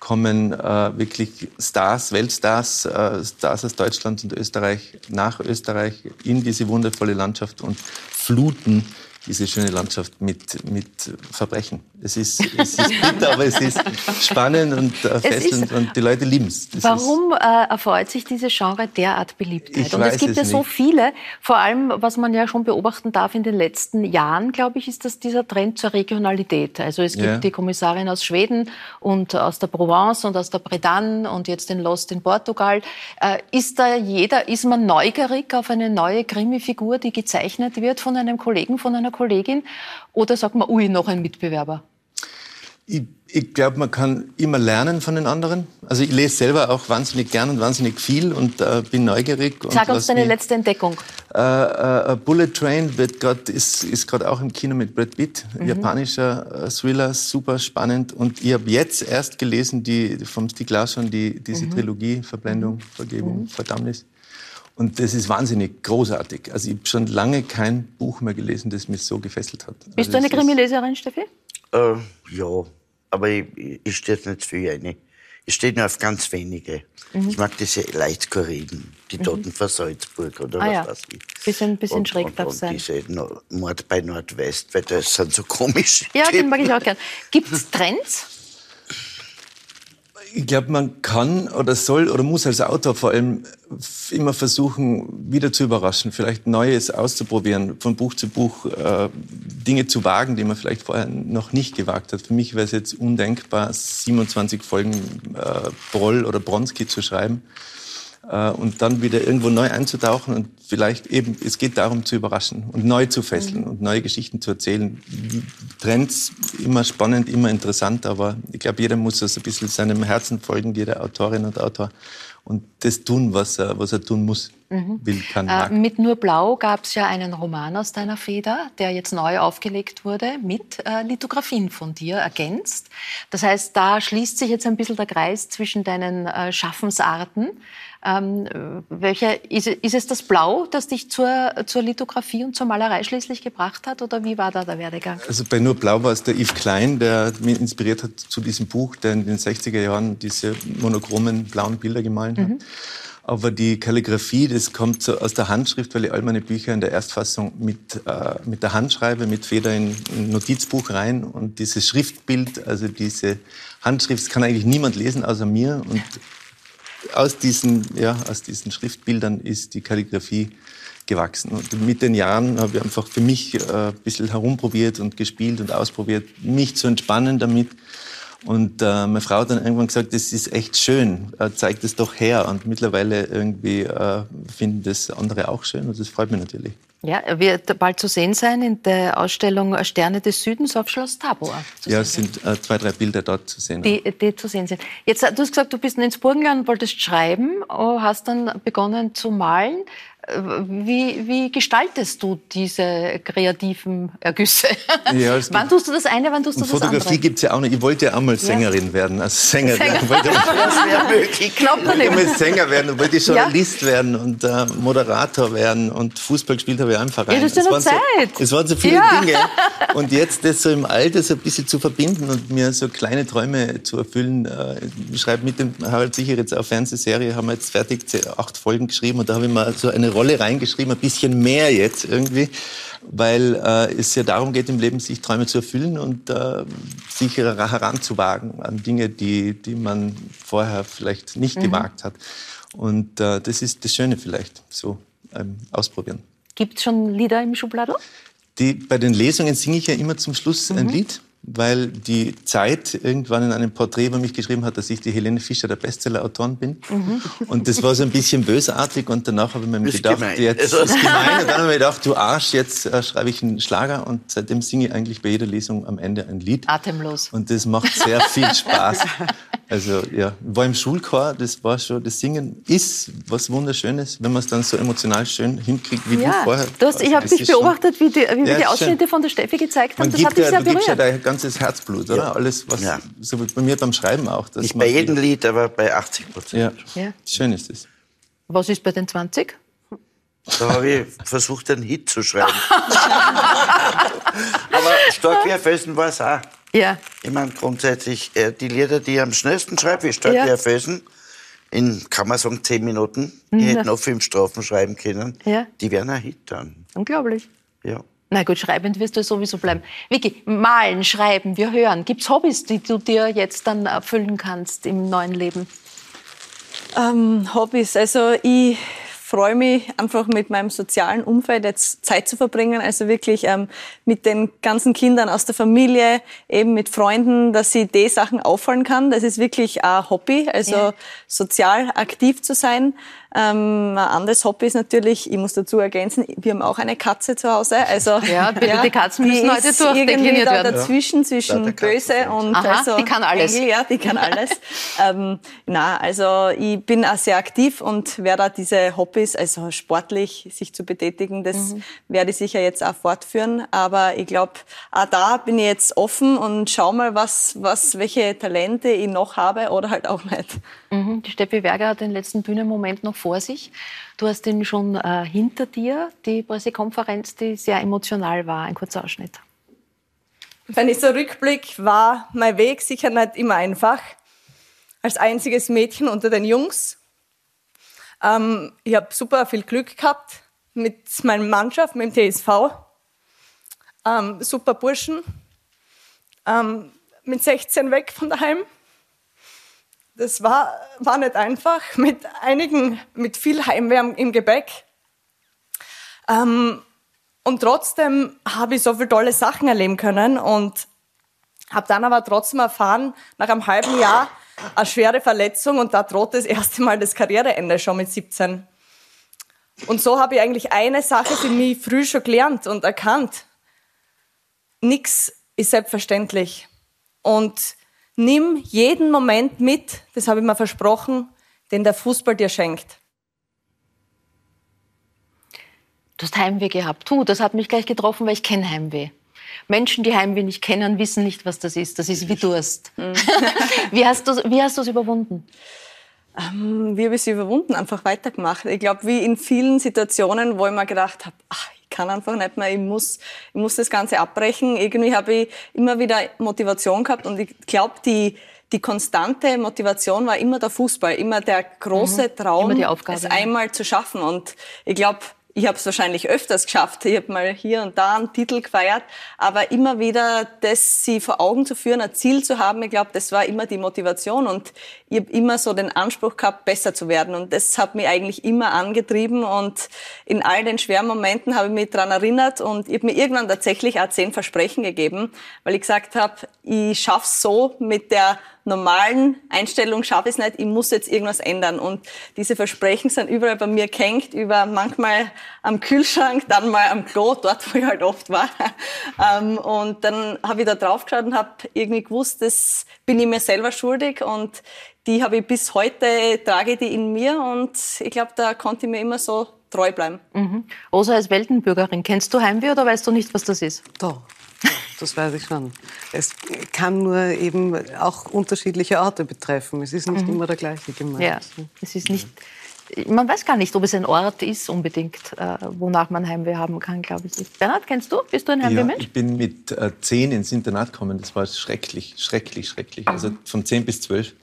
S2: kommen äh, wirklich Stars, Weltstars, äh, Stars aus Deutschland und Österreich nach Österreich in diese wundervolle Landschaft und fluten diese schöne Landschaft mit, mit Verbrechen. Es ist, es ist bitter, aber es ist spannend und äh, fesselnd und die Leute lieben es.
S1: Warum äh, erfreut sich diese Genre derart Beliebtheit? Und es gibt es ja nicht. so viele, vor allem, was man ja schon beobachten darf in den letzten Jahren, glaube ich, ist das dieser Trend zur Regionalität. Also es gibt ja. die Kommissarin aus Schweden und aus der Provence und aus der Bretagne und jetzt den Lost in Portugal. Äh, ist da jeder, ist man neugierig auf eine neue Krimi-Figur, die gezeichnet wird von einem Kollegen, von einer Kollegin? Oder sagt man, ui, noch ein Mitbewerber?
S2: Ich, ich glaube, man kann immer lernen von den anderen. Also ich lese selber auch wahnsinnig gern und wahnsinnig viel und äh, bin neugierig.
S1: Sag uns deine mich, letzte Entdeckung.
S2: Äh, äh, Bullet Train wird grad, ist, ist gerade auch im Kino mit Brad Pitt, mhm. japanischer äh, Thriller, super spannend. Und ich habe jetzt erst gelesen, die vom Stieg Larsson, die, diese mhm. Trilogie, Verblendung, mhm. Vergebung, mhm. Verdammnis. Und das ist wahnsinnig großartig. Also ich habe schon lange kein Buch mehr gelesen, das mich so gefesselt hat.
S1: Bist also du eine Krimileserin, Steffi?
S5: Äh, ja, aber ich, ich stehe nicht für eine. Ich stehe nur auf ganz wenige. Mhm. Ich mag diese leicht skurrilen, die mhm. Toten vor Salzburg oder ah, was
S1: ja. weiß ich. Bisschen, bisschen und, schräg darf sein.
S5: diese no Mord bei Nordwest, weil das sind so komisch.
S1: Ja, den mag ich auch gern. Gibt es [LAUGHS] Trends?
S2: Ich glaube, man kann oder soll oder muss als Autor vor allem immer versuchen, wieder zu überraschen, vielleicht Neues auszuprobieren, von Buch zu Buch äh, Dinge zu wagen, die man vielleicht vorher noch nicht gewagt hat. Für mich wäre es jetzt undenkbar, 27 Folgen äh, Broll oder Bronski zu schreiben äh, und dann wieder irgendwo neu einzutauchen und vielleicht eben, es geht darum zu überraschen und neu zu fesseln mhm. und neue Geschichten zu erzählen. Trends immer spannend, immer interessant, aber ich glaube, jeder muss das ein bisschen seinem Herzen folgen, jeder Autorin und Autor und das tun, was er, was er tun muss. mhm. will, kann,
S1: äh, Mit Nur Blau gab es ja einen Roman aus deiner Feder, der jetzt neu aufgelegt wurde, mit äh, Lithografien von dir ergänzt. Das heißt, da schließt sich jetzt ein bisschen der Kreis zwischen deinen äh, Schaffensarten. Ähm, welcher, ist, ist, es das Blau, das dich zur, zur Lithografie und zur Malerei schließlich gebracht hat? Oder wie war da der Werdegang?
S2: Also bei Nur Blau war es der Yves Klein, der mich inspiriert hat zu diesem Buch, der in den 60er Jahren diese monochromen blauen Bilder gemalt hat. Mhm. Aber die Kalligrafie, das kommt so aus der Handschrift, weil ich all meine Bücher in der Erstfassung mit, äh, mit der Hand schreibe, mit Feder in ein Notizbuch rein. Und dieses Schriftbild, also diese Handschrift, das kann eigentlich niemand lesen außer mir. Und aus diesen, ja, aus diesen Schriftbildern ist die Kalligrafie gewachsen. Und mit den Jahren habe ich einfach für mich äh, ein bisschen herumprobiert und gespielt und ausprobiert, mich zu entspannen damit. Und äh, meine Frau hat dann irgendwann gesagt, das ist echt schön, äh, zeigt es doch her. Und mittlerweile irgendwie äh, finden das andere auch schön und das freut mich natürlich.
S1: Ja, er wird bald zu sehen sein in der Ausstellung Sterne des Südens auf Schloss Tabor.
S2: Ja, es sind äh, zwei, drei Bilder dort zu sehen.
S1: Die, die, zu sehen sind. Jetzt, du hast gesagt, du bist ins Burgenland und wolltest schreiben, oh, hast dann begonnen zu malen. Wie, wie gestaltest du diese kreativen Ergüsse? Ja, [LAUGHS] also wann tust du das eine, wann tust du das
S2: Fotografie
S1: andere? Fotografie
S2: gibt es ja auch noch. Ich wollte ja einmal Sängerin ja. werden. Also Sänger, Sänger. Ich wollte. [LAUGHS] Ich wollte mal Sänger werden und wollte Journalist ja. werden und äh, Moderator werden und Fußball gespielt habe ich einfach rein.
S1: Ja, das ist ja noch Zeit.
S2: So, es waren so viele. Dinge. Und jetzt das so im Alter so ein bisschen zu verbinden und mir so kleine Träume zu erfüllen. Äh, ich schreibe mit dem Harald Sicher jetzt auf Fernsehserie, haben wir jetzt fertig acht Folgen geschrieben und da habe ich mal so eine Rolle reingeschrieben, ein bisschen mehr jetzt irgendwie, weil äh, es ja darum geht im Leben, sich Träume zu erfüllen und äh, sich heranzuwagen an Dinge, die, die man vorher vielleicht nicht mhm. gewagt hat. Und äh, das ist das Schöne vielleicht, so ähm, ausprobieren.
S1: Gibt es schon Lieder im Schubladel?
S2: Die, bei den Lesungen singe ich ja immer zum Schluss mhm. ein Lied weil die Zeit irgendwann in einem Porträt über mich geschrieben hat, dass ich die Helene Fischer der Bestseller-Autorin bin. Mhm. Und das war so ein bisschen bösartig und danach habe ich mir gedacht, gemein. jetzt ist gemein. Und dann habe ich gedacht, du Arsch, jetzt äh, schreibe ich einen Schlager und seitdem singe ich eigentlich bei jeder Lesung am Ende ein Lied.
S1: Atemlos.
S2: Und das macht sehr viel Spaß. Also ja, war im Schulchor, das war schon, das Singen ist was Wunderschönes, wenn man es dann so emotional schön hinkriegt, wie ja, du vorher.
S1: Du hast, ich habe dich beobachtet, wie, die, wie ja, die Ausschnitte schön. von der Steffi gezeigt haben.
S2: Man das hat dich sehr berührt. Ganzes Herzblut, oder? Ja. Alles, was ja. so wie bei mir beim Schreiben auch.
S5: Nicht bei jedem Lied, aber bei 80 Prozent.
S2: Ja. ja. Schön ist es.
S1: Was ist bei den 20?
S5: Da habe ich versucht, einen Hit zu schreiben. [LAUGHS] aber stark wie Felsen war es auch. Ja. Ich meine, grundsätzlich, äh, die Lieder, die ich am schnellsten schreibe, wie Stark ja. wie Felsen, in, kann man sagen, zehn Minuten, die mhm. hätten auch fünf Strophen schreiben können, ja. die wären ein Hit dann.
S1: Unglaublich.
S5: Ja.
S1: Na gut, schreibend wirst du sowieso bleiben. Vicky, malen, schreiben, wir hören. Gibt es Hobbys, die du dir jetzt dann erfüllen kannst im neuen Leben?
S3: Ähm, Hobbys, also ich freue mich einfach mit meinem sozialen Umfeld jetzt Zeit zu verbringen, also wirklich ähm, mit den ganzen Kindern aus der Familie, eben mit Freunden, dass ich die Sachen auffallen kann. Das ist wirklich ein Hobby, also ja. sozial aktiv zu sein. Ähm, ein anderes Hobby ist natürlich, ich muss dazu ergänzen, wir haben auch eine Katze zu Hause. Also, [LAUGHS]
S1: ja, bitte, ja, die Katzen müssen heute
S3: durchdekliniert da werden. dazwischen, zwischen ja, böse und
S1: Aha, also, die kann alles.
S3: Engel, ja, die kann alles. [LAUGHS] ähm, na, also ich bin auch sehr aktiv und werde diese Hobbys, also sportlich sich zu betätigen, das mhm. werde ich sicher jetzt auch fortführen. Aber ich glaube, auch da bin ich jetzt offen und schau mal, was, was, welche Talente ich noch habe oder halt auch nicht.
S1: Mhm. Die Steffi Werger hat den letzten Bühnenmoment noch vor sich. Du hast ihn schon äh, hinter dir, die Pressekonferenz, die sehr emotional war. Ein kurzer Ausschnitt.
S3: Wenn ich so rückblick, war mein Weg sicher nicht immer einfach. Als einziges Mädchen unter den Jungs. Ähm, ich habe super viel Glück gehabt mit meiner Mannschaft, mit dem TSV. Ähm, super Burschen. Ähm, mit 16 weg von daheim das war, war nicht einfach, mit einigen, mit viel Heimweh im Gebäck. Ähm, und trotzdem habe ich so viele tolle Sachen erleben können und habe dann aber trotzdem erfahren, nach einem halben Jahr eine schwere Verletzung und da droht das erste Mal das Karriereende schon mit 17. Und so habe ich eigentlich eine Sache für mich früh schon gelernt und erkannt. Nichts ist selbstverständlich. Und Nimm jeden Moment mit, das habe ich mir versprochen, den der Fußball dir schenkt.
S1: Du hast Heimweh gehabt. Du, das hat mich gleich getroffen, weil ich kenne Heimweh. Menschen, die Heimweh nicht kennen, wissen nicht, was das ist. Das ist wie Durst. Mhm. [LAUGHS] wie hast du wie hast du es überwunden?
S3: Ähm, wie habe ich es überwunden? Einfach weitergemacht. Ich glaube, wie in vielen Situationen, wo ich mir gedacht habe, ach, kann einfach nicht mehr, ich muss, ich muss das Ganze abbrechen. Irgendwie habe ich immer wieder Motivation gehabt und ich glaube, die die konstante Motivation war immer der Fußball, immer der große mhm. Traum, es einmal zu schaffen. Und ich glaube, ich habe es wahrscheinlich öfters geschafft. Ich habe mal hier und da einen Titel gefeiert, aber immer wieder das sie vor Augen zu führen, ein Ziel zu haben, ich glaube, das war immer die Motivation und ich habe immer so den Anspruch gehabt, besser zu werden und das hat mich eigentlich immer angetrieben und in all den schweren Momenten habe ich mich daran erinnert und ich habe mir irgendwann tatsächlich auch zehn Versprechen gegeben, weil ich gesagt habe, ich schaff's so mit der normalen Einstellung schaffe ich es nicht, ich muss jetzt irgendwas ändern. Und diese Versprechen sind überall bei mir gehängt, über manchmal am Kühlschrank, dann mal am Klo, dort wo ich halt oft war. [LAUGHS] Ähm, und dann habe ich da drauf geschaut und habe irgendwie gewusst, das bin ich mir selber schuldig und die habe ich bis heute, trage die in mir und ich glaube, da konnte ich mir immer so treu bleiben.
S1: Mhm. Rosa als Weltenbürgerin, kennst du Heimweh oder weißt du nicht, was das ist?
S4: Doch das weiß ich schon. Es kann nur eben auch unterschiedliche Orte betreffen. Es ist nicht mhm. immer der gleiche gemeint.
S1: Ja, es ist nicht, man weiß gar nicht, ob es ein Ort ist unbedingt, äh, wonach man Heimweh haben kann, glaube ich. Bernhard, kennst du? Bist du ein Heimwehmensch?
S2: Ja, ich bin mit äh, zehn ins Internat gekommen. Das war schrecklich, schrecklich, schrecklich. Also von zehn bis zwölf.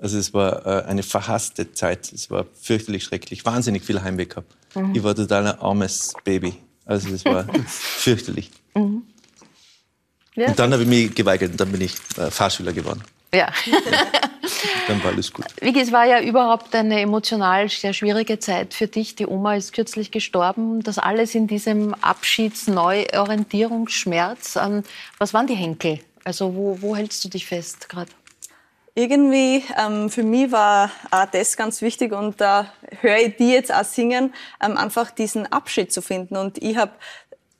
S2: Also es war äh, eine verhasste Zeit. Es war fürchterlich schrecklich. Wahnsinnig viel Heimweh gehabt. Mhm. Ich war total ein armes Baby. Also es war [LAUGHS] fürchterlich. Mhm. Ja. Und dann habe ich mich geweigert und dann bin ich äh, Fahrschüler geworden.
S1: Ja.
S2: dann war alles gut.
S1: Vicky, es war ja überhaupt eine emotional sehr schwierige Zeit für dich. Die Oma ist kürzlich gestorben. Das alles in diesem Abschieds-Neuorientierungsschmerz. Ähm, was waren die Henkel? Also wo, wo hältst du dich fest gerade?
S3: Irgendwie ähm, für mich war auch das ganz wichtig und da höre ich die jetzt auch singen, ähm, einfach diesen Abschied zu finden. Und ich habe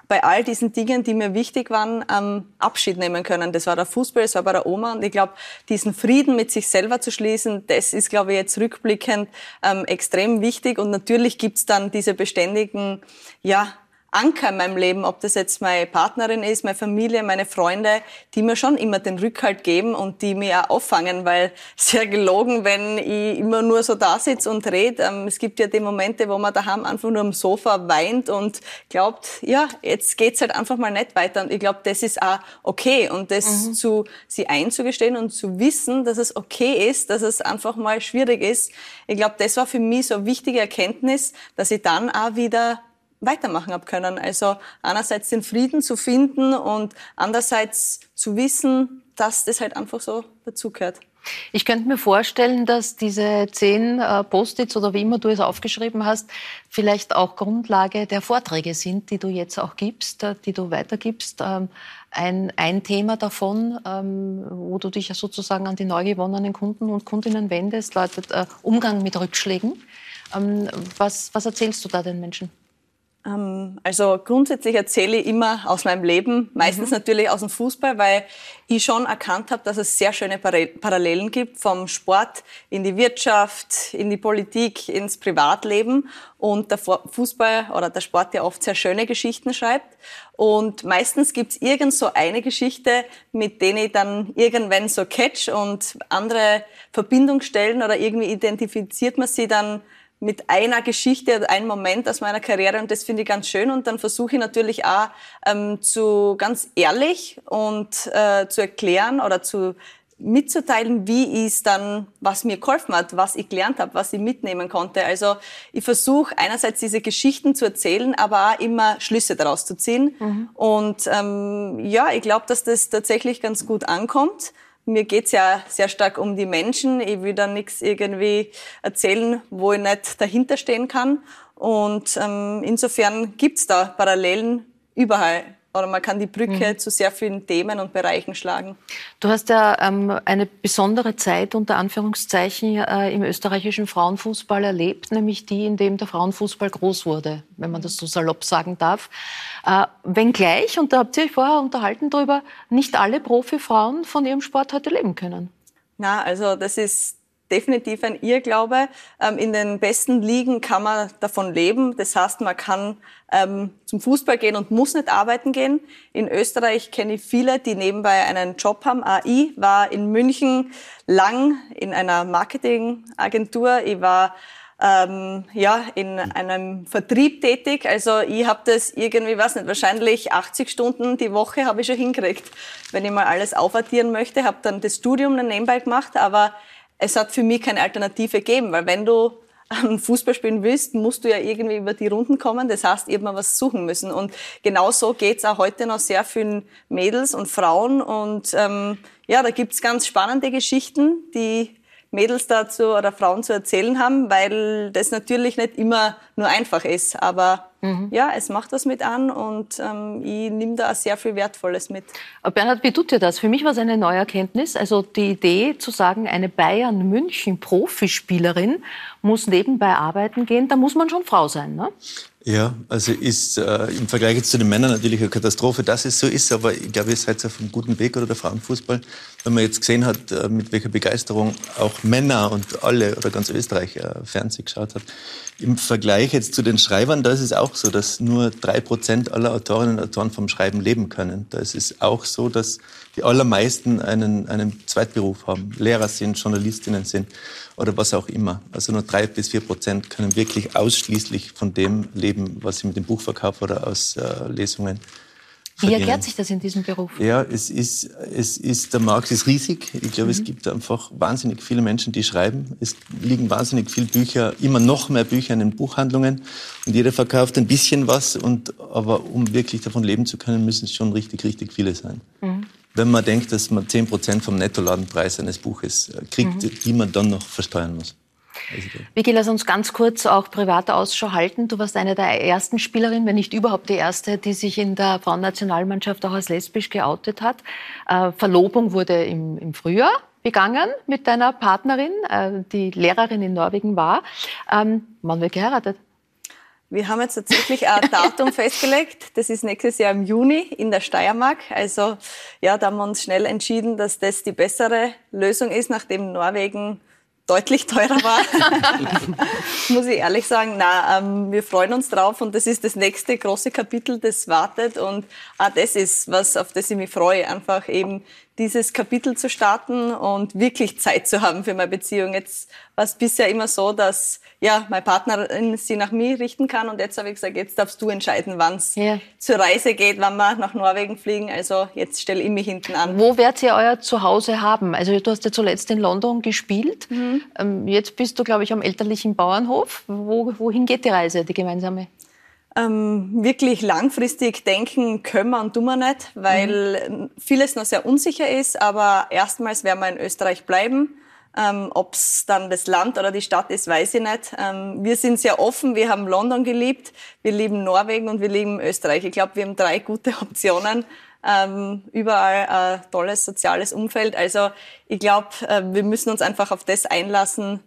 S3: bei all diesen Dingen, die mir wichtig waren, ähm, Abschied nehmen können. Das war der Fußball, das war bei der Oma. Und ich glaube, diesen Frieden mit sich selber zu schließen, das ist, glaube ich, jetzt rückblickend ähm, extrem wichtig. Und natürlich gibt's dann diese beständigen, ja, Anker in meinem Leben, ob das jetzt meine Partnerin ist, meine Familie, meine Freunde, die mir schon immer den Rückhalt geben und die mir auch auffangen, weil sehr gelogen, wenn ich immer nur so da sitze und rede. Ähm, es gibt ja die Momente, wo man daheim einfach nur am Sofa weint und glaubt, ja, jetzt geht's halt einfach mal nicht weiter. Und ich glaube, das ist auch okay und das mhm. zu sie einzugestehen und zu wissen, dass es okay ist, dass es einfach mal schwierig ist. Ich glaube, das war für mich so eine wichtige Erkenntnis, dass ich dann auch wieder weitermachen habe können. Also einerseits den Frieden zu finden und andererseits zu wissen, dass das halt einfach so dazugehört.
S1: Ich könnte mir vorstellen, dass diese zehn äh, Post-its oder wie immer du es aufgeschrieben hast, vielleicht auch Grundlage der Vorträge sind, die du jetzt auch gibst, äh, die du weitergibst. Ähm, ein, ein Thema davon, ähm, wo du dich sozusagen an die neu gewonnenen Kunden und Kundinnen wendest, lautet äh, Umgang mit Rückschlägen. Ähm, was, was erzählst du da den Menschen?
S3: Ähm, also grundsätzlich erzähle ich immer aus meinem Leben, meistens mhm. natürlich aus dem Fußball, weil ich schon erkannt habe, dass es sehr schöne Parallelen gibt vom Sport in die Wirtschaft, in die Politik, ins Privatleben und der Fußball oder der Sport ja oft sehr schöne Geschichten schreibt. Und meistens gibt's irgend so eine Geschichte, mit denen ich dann irgendwann so catch und andere Verbindungsstellen oder irgendwie identifiziert man sie dann mit einer Geschichte, einem Moment aus meiner Karriere und das finde ich ganz schön und dann versuche ich natürlich auch ähm, zu ganz ehrlich und äh, zu erklären oder zu mitzuteilen, wie ist dann, was mir geholfen hat, was ich gelernt habe, was ich mitnehmen konnte. Also ich versuche einerseits diese Geschichten zu erzählen, aber auch immer Schlüsse daraus zu ziehen. Mhm. Und ähm, ja, ich glaube, dass das tatsächlich ganz gut ankommt mir geht's ja sehr stark um die Menschen. Ich will da nichts irgendwie erzählen, wo ich nicht dahinter stehen kann. Und ähm, insofern gibt's da Parallelen überall oder man kann die Brücke mhm. zu sehr vielen Themen und Bereichen schlagen.
S1: Du hast ja ähm, eine besondere Zeit unter Anführungszeichen äh, im österreichischen Frauenfußball erlebt, nämlich die, in dem der Frauenfußball groß wurde, wenn man das so salopp sagen darf. Äh, wenngleich, und da habt ihr euch vorher unterhalten darüber, nicht alle Profifrauen von ihrem Sport heute leben können.
S3: Na, also das ist definitiv ein Irrglaube. Ähm, in den besten Ligen kann man davon leben. Das heißt, man kann ähm, zum Fußball gehen und muss nicht arbeiten gehen. In Österreich kenne ich viele, die nebenbei einen Job haben. AI war in München lang in einer Marketingagentur. Ich war ähm, ja, in einem Vertrieb tätig. Also ich habe das irgendwie, weiß nicht, wahrscheinlich 80 Stunden die Woche habe ich schon hingekriegt, wenn ich mal alles aufaddieren möchte. Habe dann das Studium dann nebenbei gemacht, aber es hat für mich keine Alternative gegeben, weil wenn du Fußball spielen willst, musst du ja irgendwie über die Runden kommen. Das heißt, mal was suchen müssen. Und genau so geht's auch heute noch sehr vielen Mädels und Frauen. Und ähm, ja, da gibt's ganz spannende Geschichten, die Mädels dazu oder Frauen zu erzählen haben, weil das natürlich nicht immer nur einfach ist. Aber mhm. ja, es macht was mit an und ähm, ich nehme da sehr viel Wertvolles mit.
S1: Bernhard, wie tut dir das? Für mich war es eine neue Erkenntnis. Also die Idee zu sagen, eine Bayern-München-Profispielerin muss nebenbei arbeiten gehen, da muss man schon Frau sein, ne?
S2: Ja, also ist äh, im Vergleich jetzt zu den Männern natürlich eine Katastrophe, dass es so ist, aber ich glaube, ihr seid auf einem guten Weg oder der Frauenfußball, wenn man jetzt gesehen hat, äh, mit welcher Begeisterung auch Männer und alle oder ganz Österreich äh, Fernsehen geschaut hat. Im Vergleich jetzt zu den Schreibern, da ist es auch so, dass nur drei Prozent aller Autorinnen und Autoren vom Schreiben leben können. Da ist es auch so, dass die allermeisten einen, einen Zweitberuf haben, Lehrer sind, Journalistinnen sind oder was auch immer. Also nur drei bis vier Prozent können wirklich ausschließlich von dem leben, was sie mit dem Buchverkauf oder aus äh, Lesungen
S1: wie erklärt sich das in diesem Beruf?
S2: Ja, es ist, es ist, der Markt ist riesig. Ich glaube, mhm. es gibt einfach wahnsinnig viele Menschen, die schreiben. Es liegen wahnsinnig viele Bücher, immer noch mehr Bücher in den Buchhandlungen. Und jeder verkauft ein bisschen was. Und, aber um wirklich davon leben zu können, müssen es schon richtig, richtig viele sein. Mhm. Wenn man denkt, dass man 10 Prozent vom Nettoladenpreis eines Buches äh, kriegt, mhm. die man dann noch versteuern muss.
S1: Vicky, lass uns ganz kurz auch private Ausschau halten. Du warst eine der ersten Spielerinnen, wenn nicht überhaupt die erste, die sich in der Frauennationalmannschaft auch als lesbisch geoutet hat. Äh, Verlobung wurde im, im Frühjahr begangen mit deiner Partnerin, äh, die Lehrerin in Norwegen war. Ähm, wann wird geheiratet?
S3: Wir haben jetzt tatsächlich ein Datum [LAUGHS] festgelegt. Das ist nächstes Jahr im Juni in der Steiermark. Also ja, da haben wir uns schnell entschieden, dass das die bessere Lösung ist, nachdem Norwegen deutlich teurer war, [LAUGHS] muss ich ehrlich sagen. Na, ähm, wir freuen uns drauf und das ist das nächste große Kapitel, das wartet und ah, das ist was, auf das ich mich freue, einfach eben dieses Kapitel zu starten und wirklich Zeit zu haben für meine Beziehung. Jetzt war es bisher immer so, dass ja meine Partnerin sie nach mir richten kann und jetzt habe ich gesagt, jetzt darfst du entscheiden, wann es ja. zur Reise geht, wann wir nach Norwegen fliegen. Also jetzt stelle ich mich hinten an.
S1: Wo werdet ihr euer Zuhause haben? Also du hast ja zuletzt in London gespielt. Mhm. Ähm, jetzt bist du, glaube ich, am elterlichen Bauernhof. Wo, wohin geht die Reise, die gemeinsame?
S3: Ähm, wirklich langfristig denken können wir und tun wir nicht, weil mhm. vieles noch sehr unsicher ist. Aber erstmals werden wir in Österreich bleiben. Ähm, Ob es dann das Land oder die Stadt ist, weiß ich nicht. Ähm, wir sind sehr offen. Wir haben London geliebt, wir lieben Norwegen und wir lieben Österreich. Ich glaube, wir haben drei gute [LAUGHS] Optionen. Ähm, überall ein tolles soziales Umfeld. Also ich glaube, äh, wir müssen uns einfach auf das einlassen,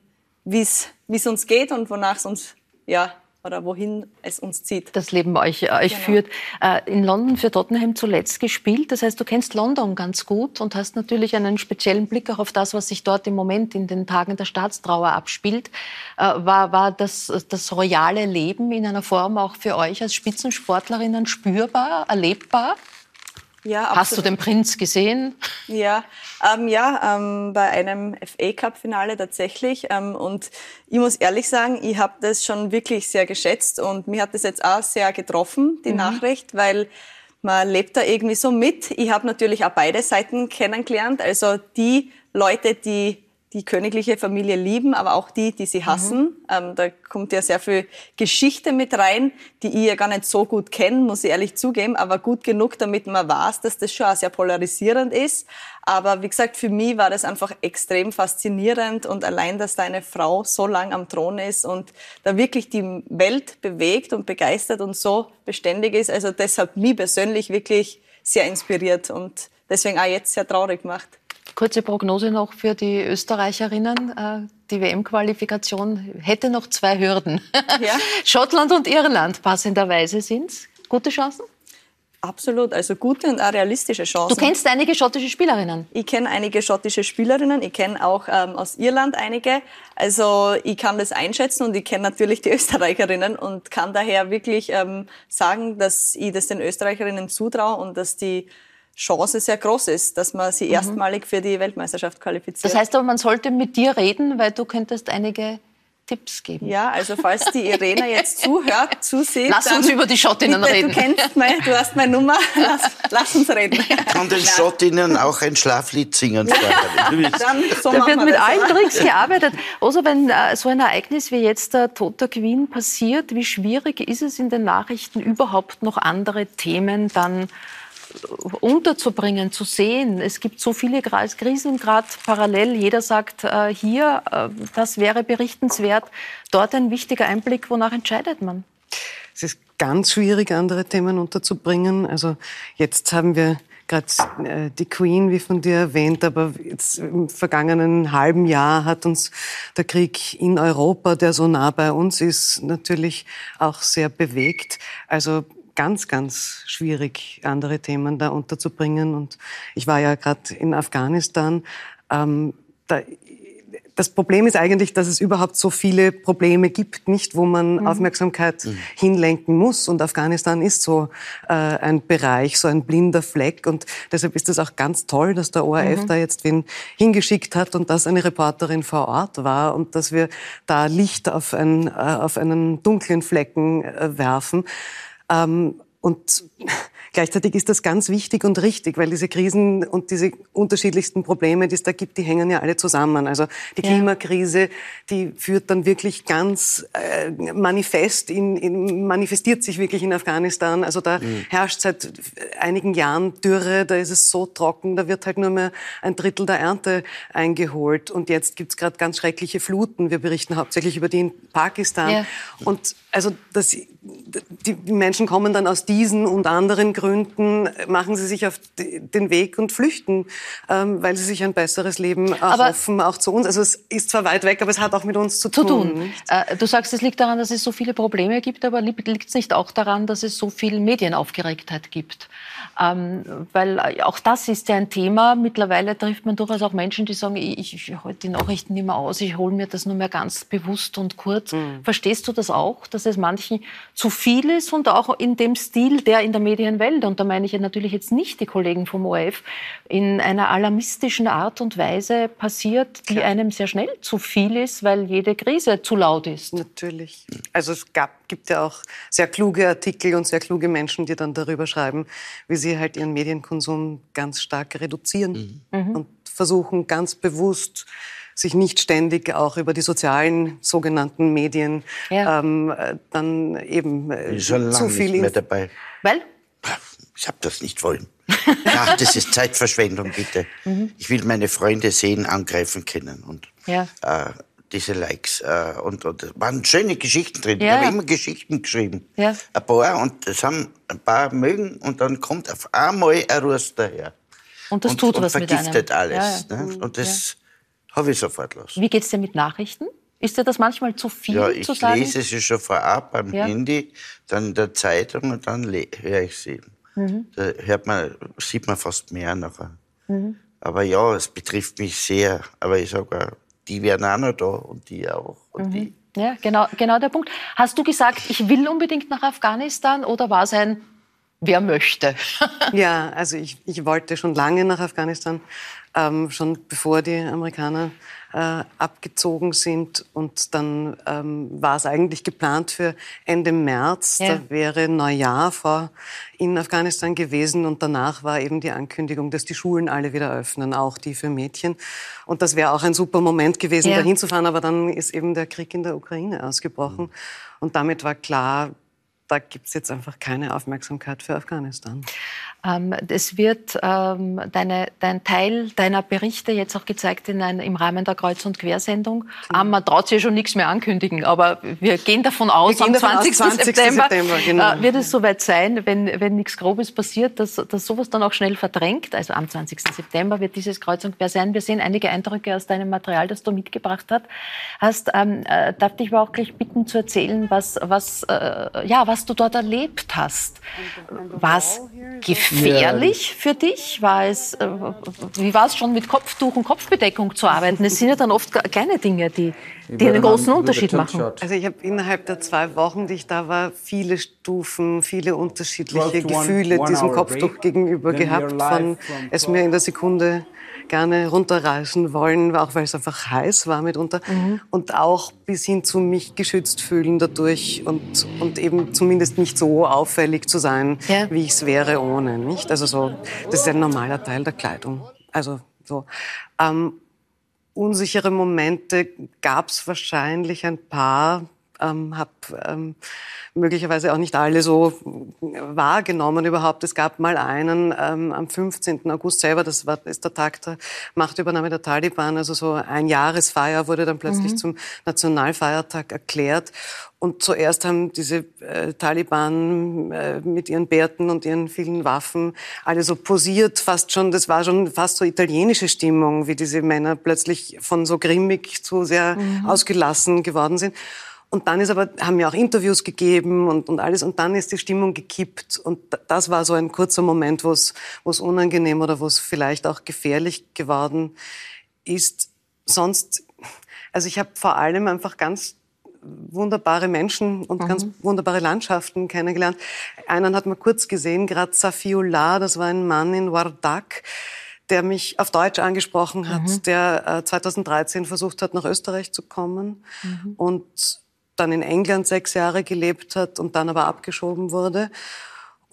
S3: wie es uns geht und wonach es uns ja oder wohin es uns zieht.
S1: Das Leben euch, euch genau. führt. Äh, in London für Tottenham zuletzt gespielt. Das heißt, du kennst London ganz gut und hast natürlich einen speziellen Blick auch auf das, was sich dort im Moment in den Tagen der Staatstrauer abspielt. Äh, war, war das, das royale Leben in einer Form auch für euch als Spitzensportlerinnen spürbar, erlebbar? Ja, absolut. Hast du den Prinz gesehen?
S3: Ja, ähm, ja ähm, bei einem FA Cup Finale tatsächlich. Ähm, und ich muss ehrlich sagen, ich habe das schon wirklich sehr geschätzt und mir hat das jetzt auch sehr getroffen, die mhm. Nachricht, weil man lebt da irgendwie so mit. Ich habe natürlich auch beide Seiten kennengelernt. Also die Leute, die die königliche Familie lieben, aber auch die, die sie hassen. Mhm. Ähm, da kommt ja sehr viel Geschichte mit rein, die ich ja gar nicht so gut kenne, muss ich ehrlich zugeben, aber gut genug, damit man weiß, dass das schon auch sehr polarisierend ist. Aber wie gesagt, für mich war das einfach extrem faszinierend und allein, dass da eine Frau so lang am Thron ist und da wirklich die Welt bewegt und begeistert und so beständig ist, also das hat mich persönlich wirklich sehr inspiriert und deswegen auch jetzt sehr traurig gemacht.
S1: Kurze Prognose noch für die Österreicherinnen. Äh, die WM-Qualifikation hätte noch zwei Hürden. Ja. [LAUGHS] Schottland und Irland passenderweise sind Gute Chancen?
S3: Absolut, also gute und auch realistische Chancen.
S1: Du kennst einige schottische Spielerinnen?
S3: Ich kenne einige schottische Spielerinnen, ich kenne auch ähm, aus Irland einige. Also ich kann das einschätzen und ich kenne natürlich die [LAUGHS] Österreicherinnen und kann daher wirklich ähm, sagen, dass ich das den Österreicherinnen zutraue und dass die Chance sehr groß ist, dass man sie mhm. erstmalig für die Weltmeisterschaft qualifiziert.
S1: Das heißt aber, man sollte mit dir reden, weil du könntest einige Tipps geben.
S3: Ja, also falls die Irena jetzt [LAUGHS] zuhört, zusieht.
S1: Lass uns über die Schottinnen
S3: bitte,
S1: reden.
S3: Du kennst mein, du hast meine Nummer. [LAUGHS] Lass, lass uns reden.
S5: Kann den Schottinnen auch ein Schlaflied singen?
S1: Dann, so da wird mit allen Tricks gearbeitet. Also wenn äh, so ein Ereignis wie jetzt der Tod der Queen passiert, wie schwierig ist es in den Nachrichten überhaupt noch andere Themen dann unterzubringen, zu sehen. Es gibt so viele Krisen gerade parallel. Jeder sagt äh, hier, äh, das wäre berichtenswert. Dort ein wichtiger Einblick, wonach entscheidet man?
S4: Es ist ganz schwierig, andere Themen unterzubringen. Also jetzt haben wir gerade äh, die Queen, wie von dir erwähnt, aber jetzt im vergangenen halben Jahr hat uns der Krieg in Europa, der so nah bei uns ist, natürlich auch sehr bewegt. Also ganz, ganz schwierig, andere Themen da unterzubringen. Und ich war ja gerade in Afghanistan. Ähm, da, das Problem ist eigentlich, dass es überhaupt so viele Probleme gibt, nicht, wo man mhm. Aufmerksamkeit mhm. hinlenken muss. Und Afghanistan ist so äh, ein Bereich, so ein blinder Fleck. Und deshalb ist es auch ganz toll, dass der ORF mhm. da jetzt wen hingeschickt hat und dass eine Reporterin vor Ort war und dass wir da Licht auf, ein, äh, auf einen dunklen Flecken äh, werfen. Ähm, und gleichzeitig ist das ganz wichtig und richtig, weil diese Krisen und diese unterschiedlichsten Probleme, die es da gibt, die hängen ja alle zusammen. Also die Klimakrise, die führt dann wirklich ganz äh, manifest, in, in, manifestiert sich wirklich in Afghanistan. Also da mhm. herrscht seit einigen Jahren Dürre, da ist es so trocken, da wird halt nur mehr ein Drittel der Ernte eingeholt. Und jetzt gibt's gerade ganz schreckliche Fluten. Wir berichten hauptsächlich über die in Pakistan. Ja. Und also das, die Menschen kommen dann aus diesen und anderen Gründen, machen sie sich auf den Weg und flüchten, ähm, weil sie sich ein besseres Leben erhoffen, auch zu uns. Also es ist zwar weit weg, aber es hat auch mit uns zu, zu tun. tun.
S1: Äh, du sagst, es liegt daran, dass es so viele Probleme gibt, aber liegt es nicht auch daran, dass es so viel Medienaufgeregtheit gibt? Ähm, weil äh, auch das ist ja ein Thema. Mittlerweile trifft man durchaus auch Menschen, die sagen, ich, ich halte die Nachrichten nicht mehr aus, ich hole mir das nur mehr ganz bewusst und kurz. Mhm. Verstehst du das auch, dass es manchen zu viel ist und auch in dem Stil, der in der Medienwelt, und da meine ich ja natürlich jetzt nicht die Kollegen vom ORF, in einer alarmistischen Art und Weise passiert, die Klar. einem sehr schnell zu viel ist, weil jede Krise zu laut ist.
S4: Natürlich. Also es gab, gibt ja auch sehr kluge Artikel und sehr kluge Menschen, die dann darüber schreiben, wie sie halt ihren Medienkonsum ganz stark reduzieren mhm. und versuchen ganz bewusst sich nicht ständig auch über die sozialen sogenannten Medien ja. ähm, dann eben
S5: äh, schon zu viel nicht mehr dabei.
S1: Weil?
S5: Ich habe das nicht wollen. Ach, das ist Zeitverschwendung, bitte. Mhm. Ich will meine Freunde sehen, angreifen können. Und ja. äh, diese Likes. Äh, und, und waren schöne Geschichten drin. Ja. Ich habe immer Geschichten geschrieben. Ja. Ein paar. Und das haben ein paar mögen. Und dann kommt auf einmal ein Rust daher.
S1: Und das und, tut und was
S5: vergiftet
S1: mit
S5: einem. alles. Ja, ne? Und das habe ich sofort los.
S1: Wie geht es dir mit Nachrichten? Ist dir das manchmal zu viel
S5: ja,
S1: zu sagen?
S5: ich lese sie schon vorab beim ja. Handy, dann in der Zeitung und dann höre ich sie. Mhm. Da hört man, sieht man fast mehr nachher. Mhm. Aber ja, es betrifft mich sehr. Aber ich sage, die werden auch noch da und die auch und mhm. die.
S1: Ja, genau, genau der Punkt. Hast du gesagt, ich will unbedingt nach Afghanistan oder war es ein Wer möchte? [LAUGHS]
S4: ja, also ich, ich wollte schon lange nach Afghanistan, ähm, schon bevor die Amerikaner äh, abgezogen sind. Und dann ähm, war es eigentlich geplant für Ende März. Ja. Da wäre Neujahr vor in Afghanistan gewesen. Und danach war eben die Ankündigung, dass die Schulen alle wieder öffnen, auch die für Mädchen. Und das wäre auch ein super Moment gewesen, ja. dahin zu fahren. Aber dann ist eben der Krieg in der Ukraine ausgebrochen. Und damit war klar, da gibt es jetzt einfach keine Aufmerksamkeit für Afghanistan.
S1: Ähm, es wird ähm, deine, dein Teil deiner Berichte jetzt auch gezeigt in ein, im Rahmen der Kreuz- und Quersendung. Mhm. Ähm, man traut sich ja schon nichts mehr ankündigen, aber wir gehen davon aus, am 20. 20. September, September genau. äh, wird es soweit sein, wenn, wenn nichts Grobes passiert, dass, dass sowas dann auch schnell verdrängt. Also am 20. September wird dieses Kreuz und Quer sein. Wir sehen einige Eindrücke aus deinem Material, das du mitgebracht hast. Ähm, äh, darf dich aber auch gleich bitten zu erzählen, was, was, äh, ja, was du dort erlebt hast. War es gefährlich für dich? War es, äh, wie war es schon mit Kopftuch und Kopfbedeckung zu arbeiten? Es sind ja dann oft kleine Dinge, die, die einen großen Unterschied machen.
S4: Also ich habe innerhalb der zwei Wochen, die ich da war, viele Stufen, viele unterschiedliche Gefühle diesem Kopftuch gegenüber gehabt. Von es mir in der Sekunde gerne runterreißen wollen, auch weil es einfach heiß war mitunter. Mhm. Und auch bis hin zu mich geschützt fühlen dadurch und, und eben zumindest nicht so auffällig zu sein, ja. wie ich es wäre ohne. Nicht? Also so, das ist ein normaler Teil der Kleidung. Also so. Ähm, unsichere Momente gab es wahrscheinlich ein paar. Ähm, habe ähm, möglicherweise auch nicht alle so wahrgenommen überhaupt. Es gab mal einen ähm, am 15. August selber, das war, ist der Tag der Machtübernahme der Taliban, also so ein Jahresfeier wurde dann plötzlich mhm. zum Nationalfeiertag erklärt. Und zuerst haben diese äh, Taliban äh, mit ihren Bärten und ihren vielen Waffen alle so posiert, fast schon, das war schon fast so italienische Stimmung, wie diese Männer plötzlich von so grimmig zu sehr mhm. ausgelassen geworden sind. Und dann ist aber, haben wir auch Interviews gegeben und, und alles. Und dann ist die Stimmung gekippt. Und das war so ein kurzer Moment, wo es, unangenehm oder wo es vielleicht auch gefährlich geworden ist. Sonst, also ich habe vor allem einfach ganz wunderbare Menschen und mhm. ganz wunderbare Landschaften kennengelernt. Einen hat man kurz gesehen, gerade Safiullah, das war ein Mann in Wardak, der mich auf Deutsch angesprochen hat, mhm. der äh, 2013 versucht hat, nach Österreich zu kommen mhm. und dann in England sechs Jahre gelebt hat und dann aber abgeschoben wurde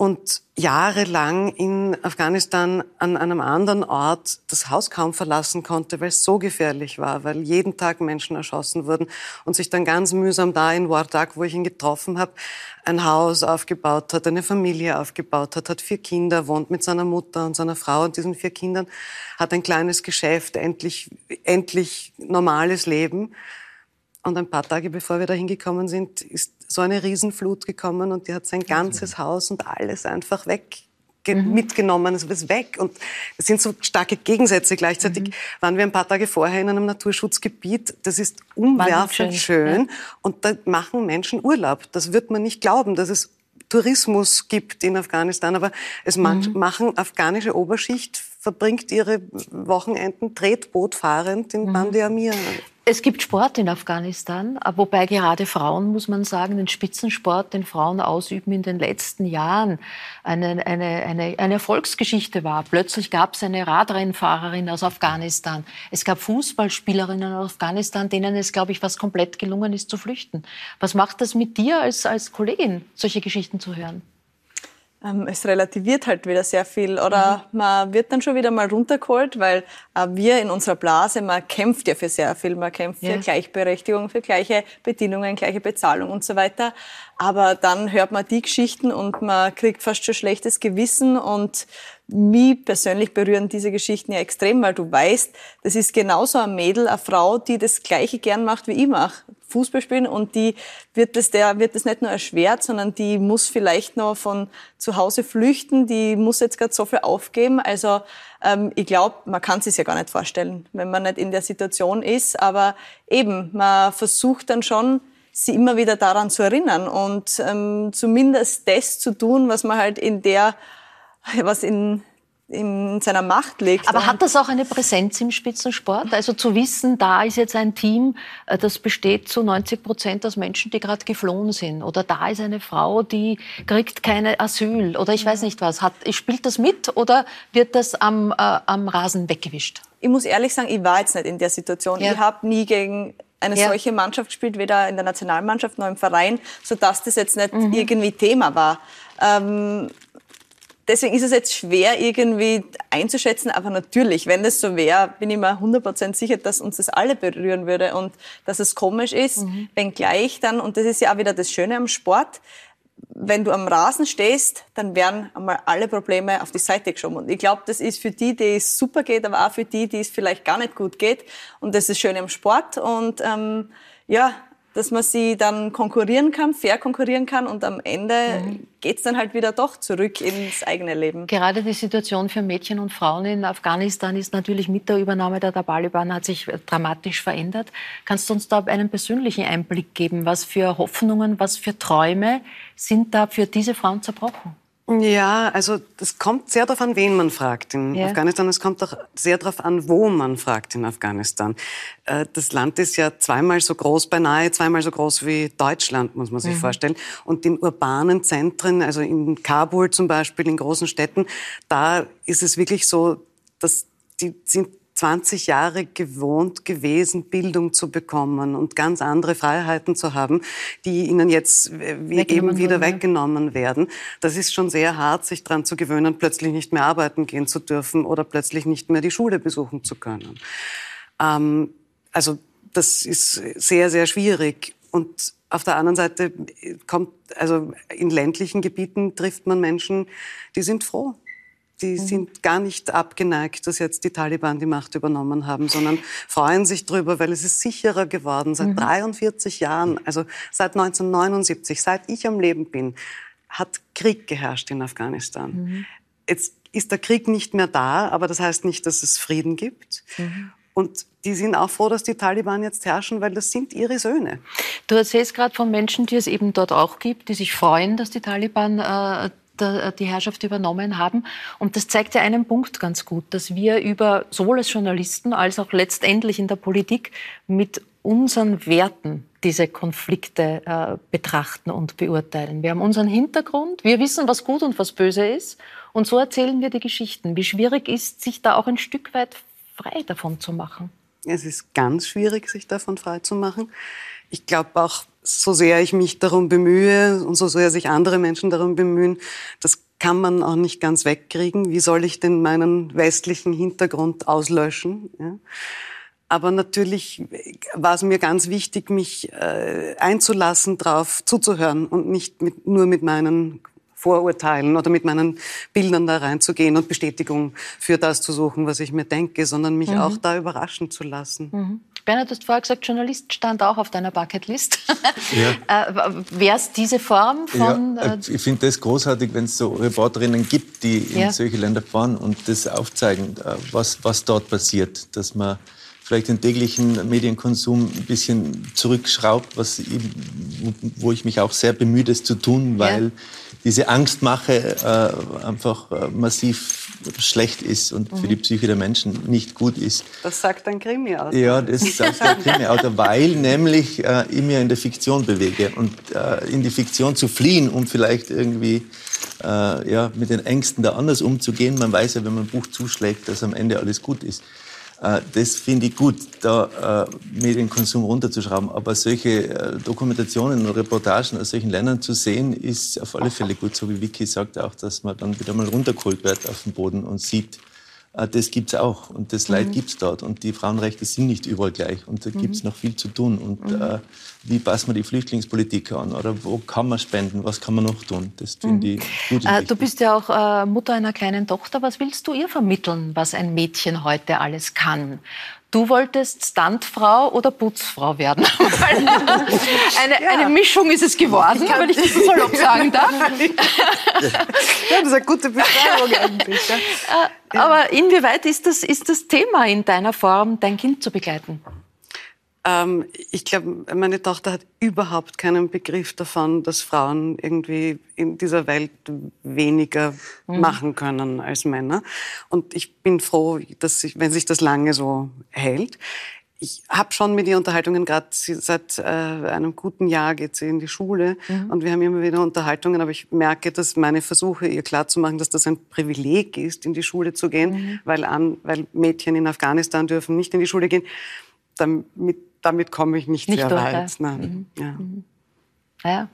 S4: und jahrelang in Afghanistan an einem anderen Ort das Haus kaum verlassen konnte, weil es so gefährlich war, weil jeden Tag Menschen erschossen wurden und sich dann ganz mühsam da in Wardak, wo ich ihn getroffen habe, ein Haus aufgebaut hat, eine Familie aufgebaut hat, hat vier Kinder, wohnt mit seiner Mutter und seiner Frau und diesen vier Kindern, hat ein kleines Geschäft, endlich, endlich normales Leben und ein paar Tage bevor wir da hingekommen sind, ist so eine Riesenflut gekommen und die hat sein ganzes Haus und alles einfach weg mhm. mitgenommen, es ist weg. Und es sind so starke Gegensätze. Gleichzeitig mhm. waren wir ein paar Tage vorher in einem Naturschutzgebiet. Das ist umwerfend schön. Ja. Und da machen Menschen Urlaub. Das wird man nicht glauben, dass es Tourismus gibt in Afghanistan. Aber es mhm. machen afghanische Oberschicht, verbringt ihre Wochenenden Tretboot fahrend in mhm. Bandi Amir.
S1: Es gibt Sport in Afghanistan, wobei gerade Frauen, muss man sagen, den Spitzensport, den Frauen ausüben in den letzten Jahren eine, eine, eine, eine Erfolgsgeschichte war. Plötzlich gab es eine Radrennfahrerin aus Afghanistan. Es gab Fußballspielerinnen aus Afghanistan, denen es, glaube ich, fast komplett gelungen ist zu flüchten. Was macht das mit dir als, als Kollegin, solche Geschichten zu hören?
S3: Ähm, es relativiert halt wieder sehr viel oder mhm. man wird dann schon wieder mal runtergeholt, weil äh, wir in unserer Blase, man kämpft ja für sehr viel, man kämpft ja. für Gleichberechtigung, für gleiche Bedingungen, gleiche Bezahlung und so weiter. Aber dann hört man die Geschichten und man kriegt fast schon schlechtes Gewissen und mich persönlich berühren diese Geschichten ja extrem, weil du weißt, das ist genauso ein Mädel, eine Frau, die das Gleiche gern macht, wie ich mache. Fußball spielen und die wird das, der wird das nicht nur erschwert, sondern die muss vielleicht noch von zu Hause flüchten, die muss jetzt gerade so viel aufgeben. Also ähm, ich glaube, man kann es ja gar nicht vorstellen, wenn man nicht in der Situation ist. Aber eben, man versucht dann schon, sie immer wieder daran zu erinnern und ähm, zumindest das zu tun, was man halt in der [LAUGHS] was in in seiner Macht liegt.
S1: Aber hat das auch eine Präsenz im Spitzensport? Also zu wissen, da ist jetzt ein Team, äh, das besteht zu 90 Prozent aus Menschen, die gerade geflohen sind. Oder da ist eine Frau, die kriegt keine Asyl. Oder ich weiß nicht was. Hat, spielt das mit oder wird das am, äh, am Rasen weggewischt?
S3: Ich muss ehrlich sagen, ich war jetzt nicht in der Situation. Ja. Ich habe nie gegen eine ja. solche Mannschaft gespielt, weder in der Nationalmannschaft noch im Verein, sodass das jetzt nicht mhm. irgendwie Thema war. Ähm, deswegen ist es jetzt schwer irgendwie einzuschätzen, aber natürlich, wenn das so wäre, bin ich mir 100% sicher, dass uns das alle berühren würde und dass es komisch ist, mhm. wenngleich dann, und das ist ja auch wieder das Schöne am Sport, wenn du am Rasen stehst, dann werden einmal alle Probleme auf die Seite geschoben. Und ich glaube, das ist für die, die es super geht, aber auch für die, die es vielleicht gar nicht gut geht. Und das ist schön im Sport. Und ähm, ja, dass man sie dann konkurrieren kann, fair konkurrieren kann und am Ende mhm. geht's dann halt wieder doch zurück ins eigene Leben.
S1: Gerade die Situation für Mädchen und Frauen in Afghanistan ist natürlich mit der Übernahme der Taliban hat sich dramatisch verändert. Kannst du uns da einen persönlichen Einblick geben? Was für Hoffnungen, was für Träume sind da für diese Frauen zerbrochen?
S4: Ja, also das kommt sehr darauf an, wen man fragt in ja. Afghanistan. Es kommt auch sehr darauf an, wo man fragt in Afghanistan. Äh, das Land ist ja zweimal so groß, beinahe zweimal so groß wie Deutschland, muss man sich mhm. vorstellen. Und in urbanen Zentren, also in Kabul zum Beispiel, in großen Städten, da ist es wirklich so, dass die sind 20 Jahre gewohnt gewesen, Bildung zu bekommen und ganz andere Freiheiten zu haben, die ihnen jetzt äh, eben wieder weggenommen werden. Das ist schon sehr hart, sich daran zu gewöhnen, plötzlich nicht mehr arbeiten gehen zu dürfen oder plötzlich nicht mehr die Schule besuchen zu können. Ähm, also das ist sehr, sehr schwierig. Und auf der anderen Seite kommt, also in ländlichen Gebieten trifft man Menschen, die sind froh die mhm. sind gar nicht abgeneigt, dass jetzt die Taliban die Macht übernommen haben, sondern freuen sich drüber, weil es ist sicherer geworden. Seit mhm. 43 Jahren, also seit 1979, seit ich am Leben bin, hat Krieg geherrscht in Afghanistan. Mhm. Jetzt ist der Krieg nicht mehr da, aber das heißt nicht, dass es Frieden gibt. Mhm. Und die sind auch froh, dass die Taliban jetzt herrschen, weil das sind ihre Söhne.
S1: Du erzählst gerade von Menschen, die es eben dort auch gibt, die sich freuen, dass die Taliban äh, äh, die Herrschaft übernommen haben. Und das zeigt ja einen Punkt ganz gut, dass wir über sowohl als Journalisten als auch letztendlich in der Politik mit unseren Werten diese Konflikte äh, betrachten und beurteilen. Wir haben unseren Hintergrund, wir wissen, was gut und was böse ist und so erzählen wir die Geschichten. Wie schwierig ist, sich da auch ein Stück weit frei davon zu machen?
S4: Es ist ganz schwierig, sich davon frei zu machen. Ich glaube auch, so sehr ich mich darum bemühe und so sehr sich andere Menschen darum bemühen, das kann man auch nicht ganz wegkriegen. Wie soll ich denn meinen westlichen Hintergrund auslöschen? Ja? Aber natürlich war es mir ganz wichtig, mich äh, einzulassen, darauf zuzuhören und nicht mit, nur mit meinen Vorurteilen oder mit meinen Bildern da reinzugehen und Bestätigung für das zu suchen, was ich mir denke, sondern mich mhm. auch da überraschen zu lassen.
S1: Mhm. Bernhard, du hast vorher gesagt, Journalist stand auch auf deiner Bucketlist. [LAUGHS] Ja. äh, Wäre es diese Form von...
S2: Ja, äh, ich finde das großartig, wenn es so Reporterinnen gibt, die in ja. solche Länder fahren und das aufzeigen, äh, was, was dort passiert. Dass man vielleicht den täglichen Medienkonsum ein bisschen zurückschraubt, was wo ich mich auch sehr bemühe, das zu tun, weil ja. Diese Angstmache äh, einfach äh, massiv schlecht ist und mhm. für die Psyche der Menschen nicht gut ist.
S4: Das sagt ein Krimi-Autor.
S2: Ja, das sagt ein Krimi-Autor, weil nämlich äh, ich mich in der Fiktion bewege und äh, in die Fiktion zu fliehen, um vielleicht irgendwie äh, ja, mit den Ängsten da anders umzugehen. Man weiß ja, wenn man ein Buch zuschlägt, dass am Ende alles gut ist. Äh, das finde ich gut, da äh, Medienkonsum runterzuschrauben. Aber solche äh, Dokumentationen und Reportagen aus solchen Ländern zu sehen, ist auf alle Fälle gut. So wie Vicky sagt auch, dass man dann wieder mal runtergeholt wird auf den Boden und sieht, das gibt es auch und das Leid mhm. gibt es dort und die Frauenrechte sind nicht überall gleich und da gibt es mhm. noch viel zu tun und mhm. äh, wie passt man die Flüchtlingspolitik an oder wo kann man spenden, was kann man noch tun, das finde mhm. ich gut
S1: äh, Du bist ja auch äh, Mutter einer kleinen Tochter, was willst du ihr vermitteln, was ein Mädchen heute alles kann? Du wolltest Stuntfrau oder Putzfrau werden. [LAUGHS] eine, ja. eine, Mischung ist es geworden, wenn ich das salopp sagen [LAUGHS] darf.
S4: ja, das ist eine gute Beschreibung eigentlich.
S1: Äh, ja. Aber inwieweit ist das, ist das Thema in deiner Form, dein Kind zu begleiten?
S4: Ähm, ich glaube, meine Tochter hat überhaupt keinen Begriff davon, dass Frauen irgendwie in dieser Welt weniger mhm. machen können als Männer. Und ich bin froh, dass ich, wenn sich das lange so hält. Ich habe schon mit ihr Unterhaltungen, gerade seit äh, einem guten Jahr geht sie in die Schule mhm. und wir haben immer wieder Unterhaltungen, aber ich merke, dass meine Versuche, ihr klarzumachen, dass das ein Privileg ist, in die Schule zu gehen, mhm. weil, an, weil Mädchen in Afghanistan dürfen nicht in die Schule gehen, damit damit komme ich nicht, nicht sehr durch, weit. Nein. Mhm. Ja. Mhm.
S1: ja.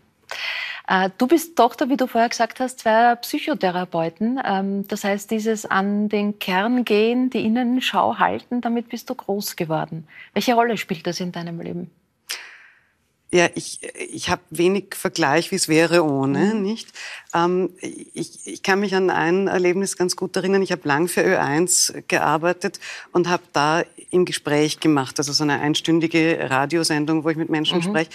S1: Äh, du bist Tochter, wie du vorher gesagt hast, zweier Psychotherapeuten. Ähm, das heißt, dieses an den Kern gehen, die Innenschau halten, damit bist du groß geworden. Welche Rolle spielt das in deinem Leben?
S4: Ja, ich, ich habe wenig Vergleich, wie es wäre ohne, mhm. nicht? Ähm, ich, ich kann mich an ein Erlebnis ganz gut erinnern. Ich habe lang für Ö1 gearbeitet und habe da im Gespräch gemacht, also so eine einstündige Radiosendung, wo ich mit Menschen mhm. spreche.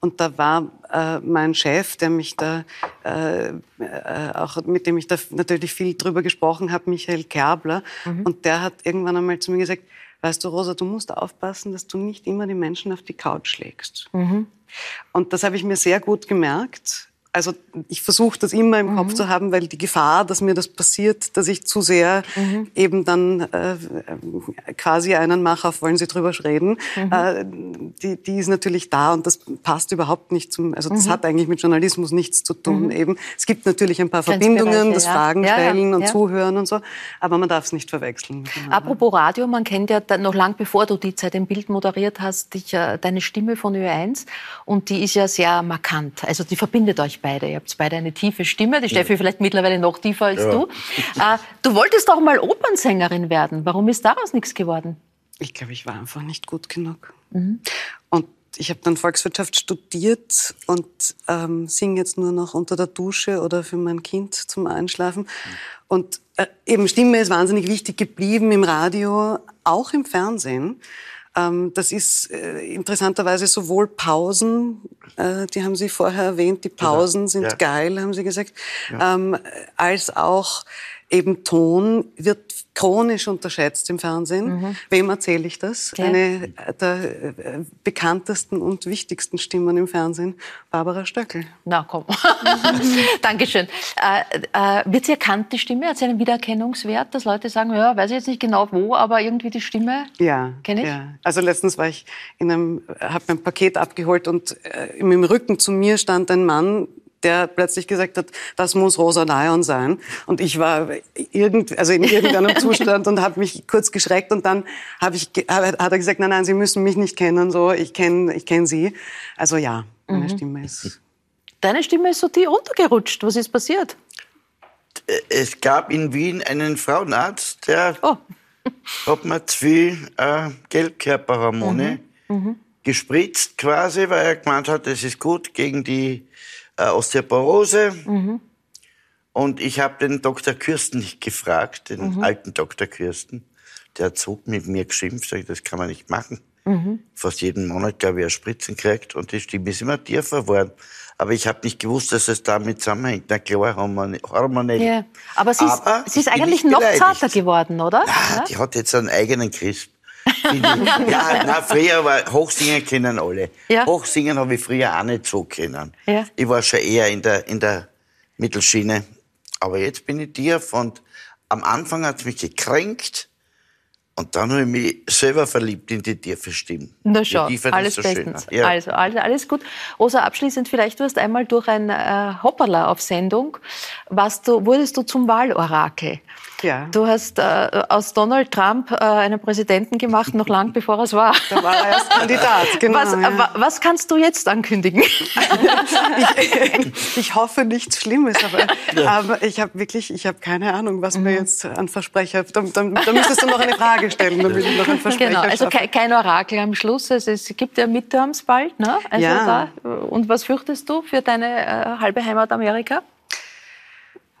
S4: Und da war äh, mein Chef, der mich da äh, äh, auch mit dem ich da natürlich viel drüber gesprochen habe, Michael Kerbler. Mhm. Und der hat irgendwann einmal zu mir gesagt: Weißt du, Rosa, du musst aufpassen, dass du nicht immer die Menschen auf die Couch schlägst. Mhm. Und das habe ich mir sehr gut gemerkt also ich versuche das immer im mhm. Kopf zu haben, weil die Gefahr, dass mir das passiert, dass ich zu sehr mhm. eben dann äh, quasi einen mache, auf wollen Sie drüber reden, mhm. äh, die, die ist natürlich da und das passt überhaupt nicht zum, also das mhm. hat eigentlich mit Journalismus nichts zu tun mhm. eben. Es gibt natürlich ein paar Verbindungen, das ja. Fragen stellen ja, ja, und zuhören und so, aber man darf es nicht verwechseln.
S1: Apropos Radio, man kennt ja noch lang bevor du die Zeit im Bild moderiert hast, dich, deine Stimme von Ö1 und die ist ja sehr markant, also die verbindet euch beide. Ihr habt beide eine tiefe Stimme. Die Steffi ja. vielleicht mittlerweile noch tiefer als ja. du. [LAUGHS] Äh, du wolltest auch mal Opernsängerin werden. Warum ist daraus nichts geworden?
S4: Ich glaube, ich war einfach nicht gut genug. Mhm. Und ich habe dann Volkswirtschaft studiert und ähm, singe jetzt nur noch unter der Dusche oder für mein Kind zum Einschlafen. Mhm. Und äh, eben Stimme ist wahnsinnig wichtig geblieben im Radio, auch im Fernsehen. Ähm, das ist äh, interessanterweise sowohl Pausen, äh, die haben Sie vorher erwähnt, die Pausen sind ja. geil, haben Sie gesagt, ja. Ähm, als auch eben Ton wird chronisch unterschätzt im Fernsehen. Mhm. Wem erzähle ich das? Ja. Eine der äh, bekanntesten und wichtigsten Stimmen im Fernsehen, Barbara Stöckel.
S1: Na komm. [LAUGHS] Dankeschön. Äh, äh, wird sie erkannt, die Stimme? Hat sie einen Wiedererkennungswert, dass Leute sagen, ja, weiß ich jetzt nicht genau wo, aber irgendwie die Stimme
S4: ja, kenne ich? Ja. Also letztens war ich in einem, habe ein Paket abgeholt und äh, im Rücken zu mir stand ein Mann, der plötzlich gesagt hat, das muss Rosa Dion sein. Und ich war irgend, also in irgendeinem [LAUGHS] Zustand und habe mich kurz geschreckt und dann hab ich, hat er gesagt, nein, nein, Sie müssen mich nicht kennen, so, ich kenne ich kenn Sie. Also ja, meine mhm. Stimme ist...
S1: Deine Stimme ist so die runtergerutscht. Was ist passiert?
S5: Es gab in Wien einen Frauenarzt, der oh. [LAUGHS] hat mir zu viel äh, Gelbkörperhormone mhm. Mhm. gespritzt quasi, weil er gemeint hat, das ist gut gegen die äh, Osteoporose. Mhm. Und ich habe den Dr. Kürsten nicht gefragt, den mhm. alten Dr. Kürsten. Der hat so mit mir geschimpft, sag ich, das kann man nicht machen. Mhm. Fast jeden Monat, glaube ich, er Spritzen kriegt und die Stimme ist immer tiefer geworden. Aber ich habe nicht gewusst, dass es damit zusammenhängt. Na klar, hormonell. Ja.
S1: Aber sie ist, Aber sie ist eigentlich noch zarter geworden, oder?
S5: Ja, ja, die hat jetzt einen eigenen Crisp. [LAUGHS] ja, na, früher war Hochsingen kennen alle. Ja. Hochsingen habe ich früher auch nicht so kennen. Ja. Ich war schon eher in der, in der Mittelschiene. Aber jetzt bin ich tief und am Anfang hat es mich gekränkt. Und dann habe ich mich selber verliebt in die tiefe Stimme.
S1: Na schau, alles so bestens. Ja. Also, also, alles gut. Rosa, abschließend vielleicht, du hast einmal durch ein äh, Hopperla auf Sendung, warst du, wurdest du zum Wahlorakel. Ja. Du hast äh, aus Donald Trump äh, einen Präsidenten gemacht, noch lang [LAUGHS] bevor er es war.
S4: Da war er erst Kandidat,
S1: genau. Was, ja. was kannst du jetzt ankündigen? [LAUGHS] [LAUGHS]
S4: ich, ich, hoffe nichts Schlimmes, aber, ja. aber ich habe wirklich, ich habe keine Ahnung, was mhm. mir jetzt an Versprecher. Da, da, da müsstest du noch eine Frage stellen, damit ich noch ein Versprecher Genau,
S1: also kein, kein Orakel am Schluss. Also es gibt ja Midterms bald, ne? Also ja. Da, und was fürchtest du für deine äh, halbe Heimat Amerika?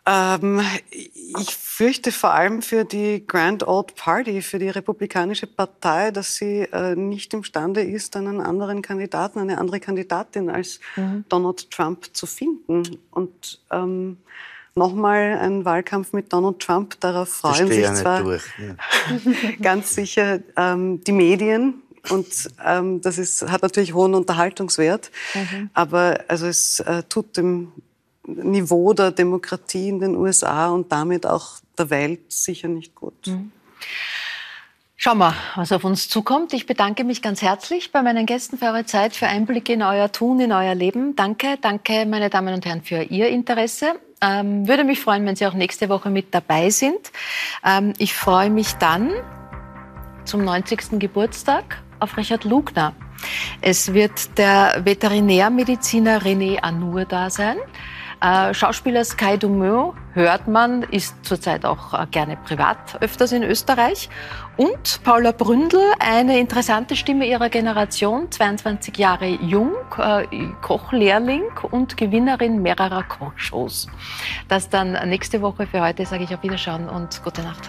S4: Ähm, ich fürchte vor allem für die Grand Old Party, für die Republikanische Partei, dass sie äh, nicht imstande ist, einen anderen Kandidaten, eine andere Kandidatin als mhm. Donald Trump zu finden. Und ähm, nochmal ein Wahlkampf mit Donald Trump, darauf freuen sich zwar durch, ja. [LAUGHS] ganz sicher ähm, die Medien, und ähm, das ist, hat natürlich hohen Unterhaltungswert. Mhm. Aber also es äh, tut dem Niveau der Demokratie in den USA und damit auch der Welt sicher nicht gut. Mhm.
S1: Schauen wir, was auf uns zukommt. Ich bedanke mich ganz herzlich bei meinen Gästen für eure Zeit, für Einblicke in euer Tun, in euer Leben. Danke, danke, meine Damen und Herren, für Ihr Interesse. Ähm, würde mich freuen, wenn Sie auch nächste Woche mit dabei sind. Ähm, ich freue mich dann zum 90. Geburtstag auf Richard Lugner. Es wird der Veterinärmediziner René Anur da sein. Äh, Schauspieler Sky Dumont hört man, ist zurzeit auch äh, gerne privat öfters in Österreich. Und Paula Bründel, eine interessante Stimme ihrer Generation, 22 Jahre jung, äh, Kochlehrling und Gewinnerin mehrerer Kochshows. Das dann nächste Woche. Für heute sage ich auf Wiederschauen und gute Nacht.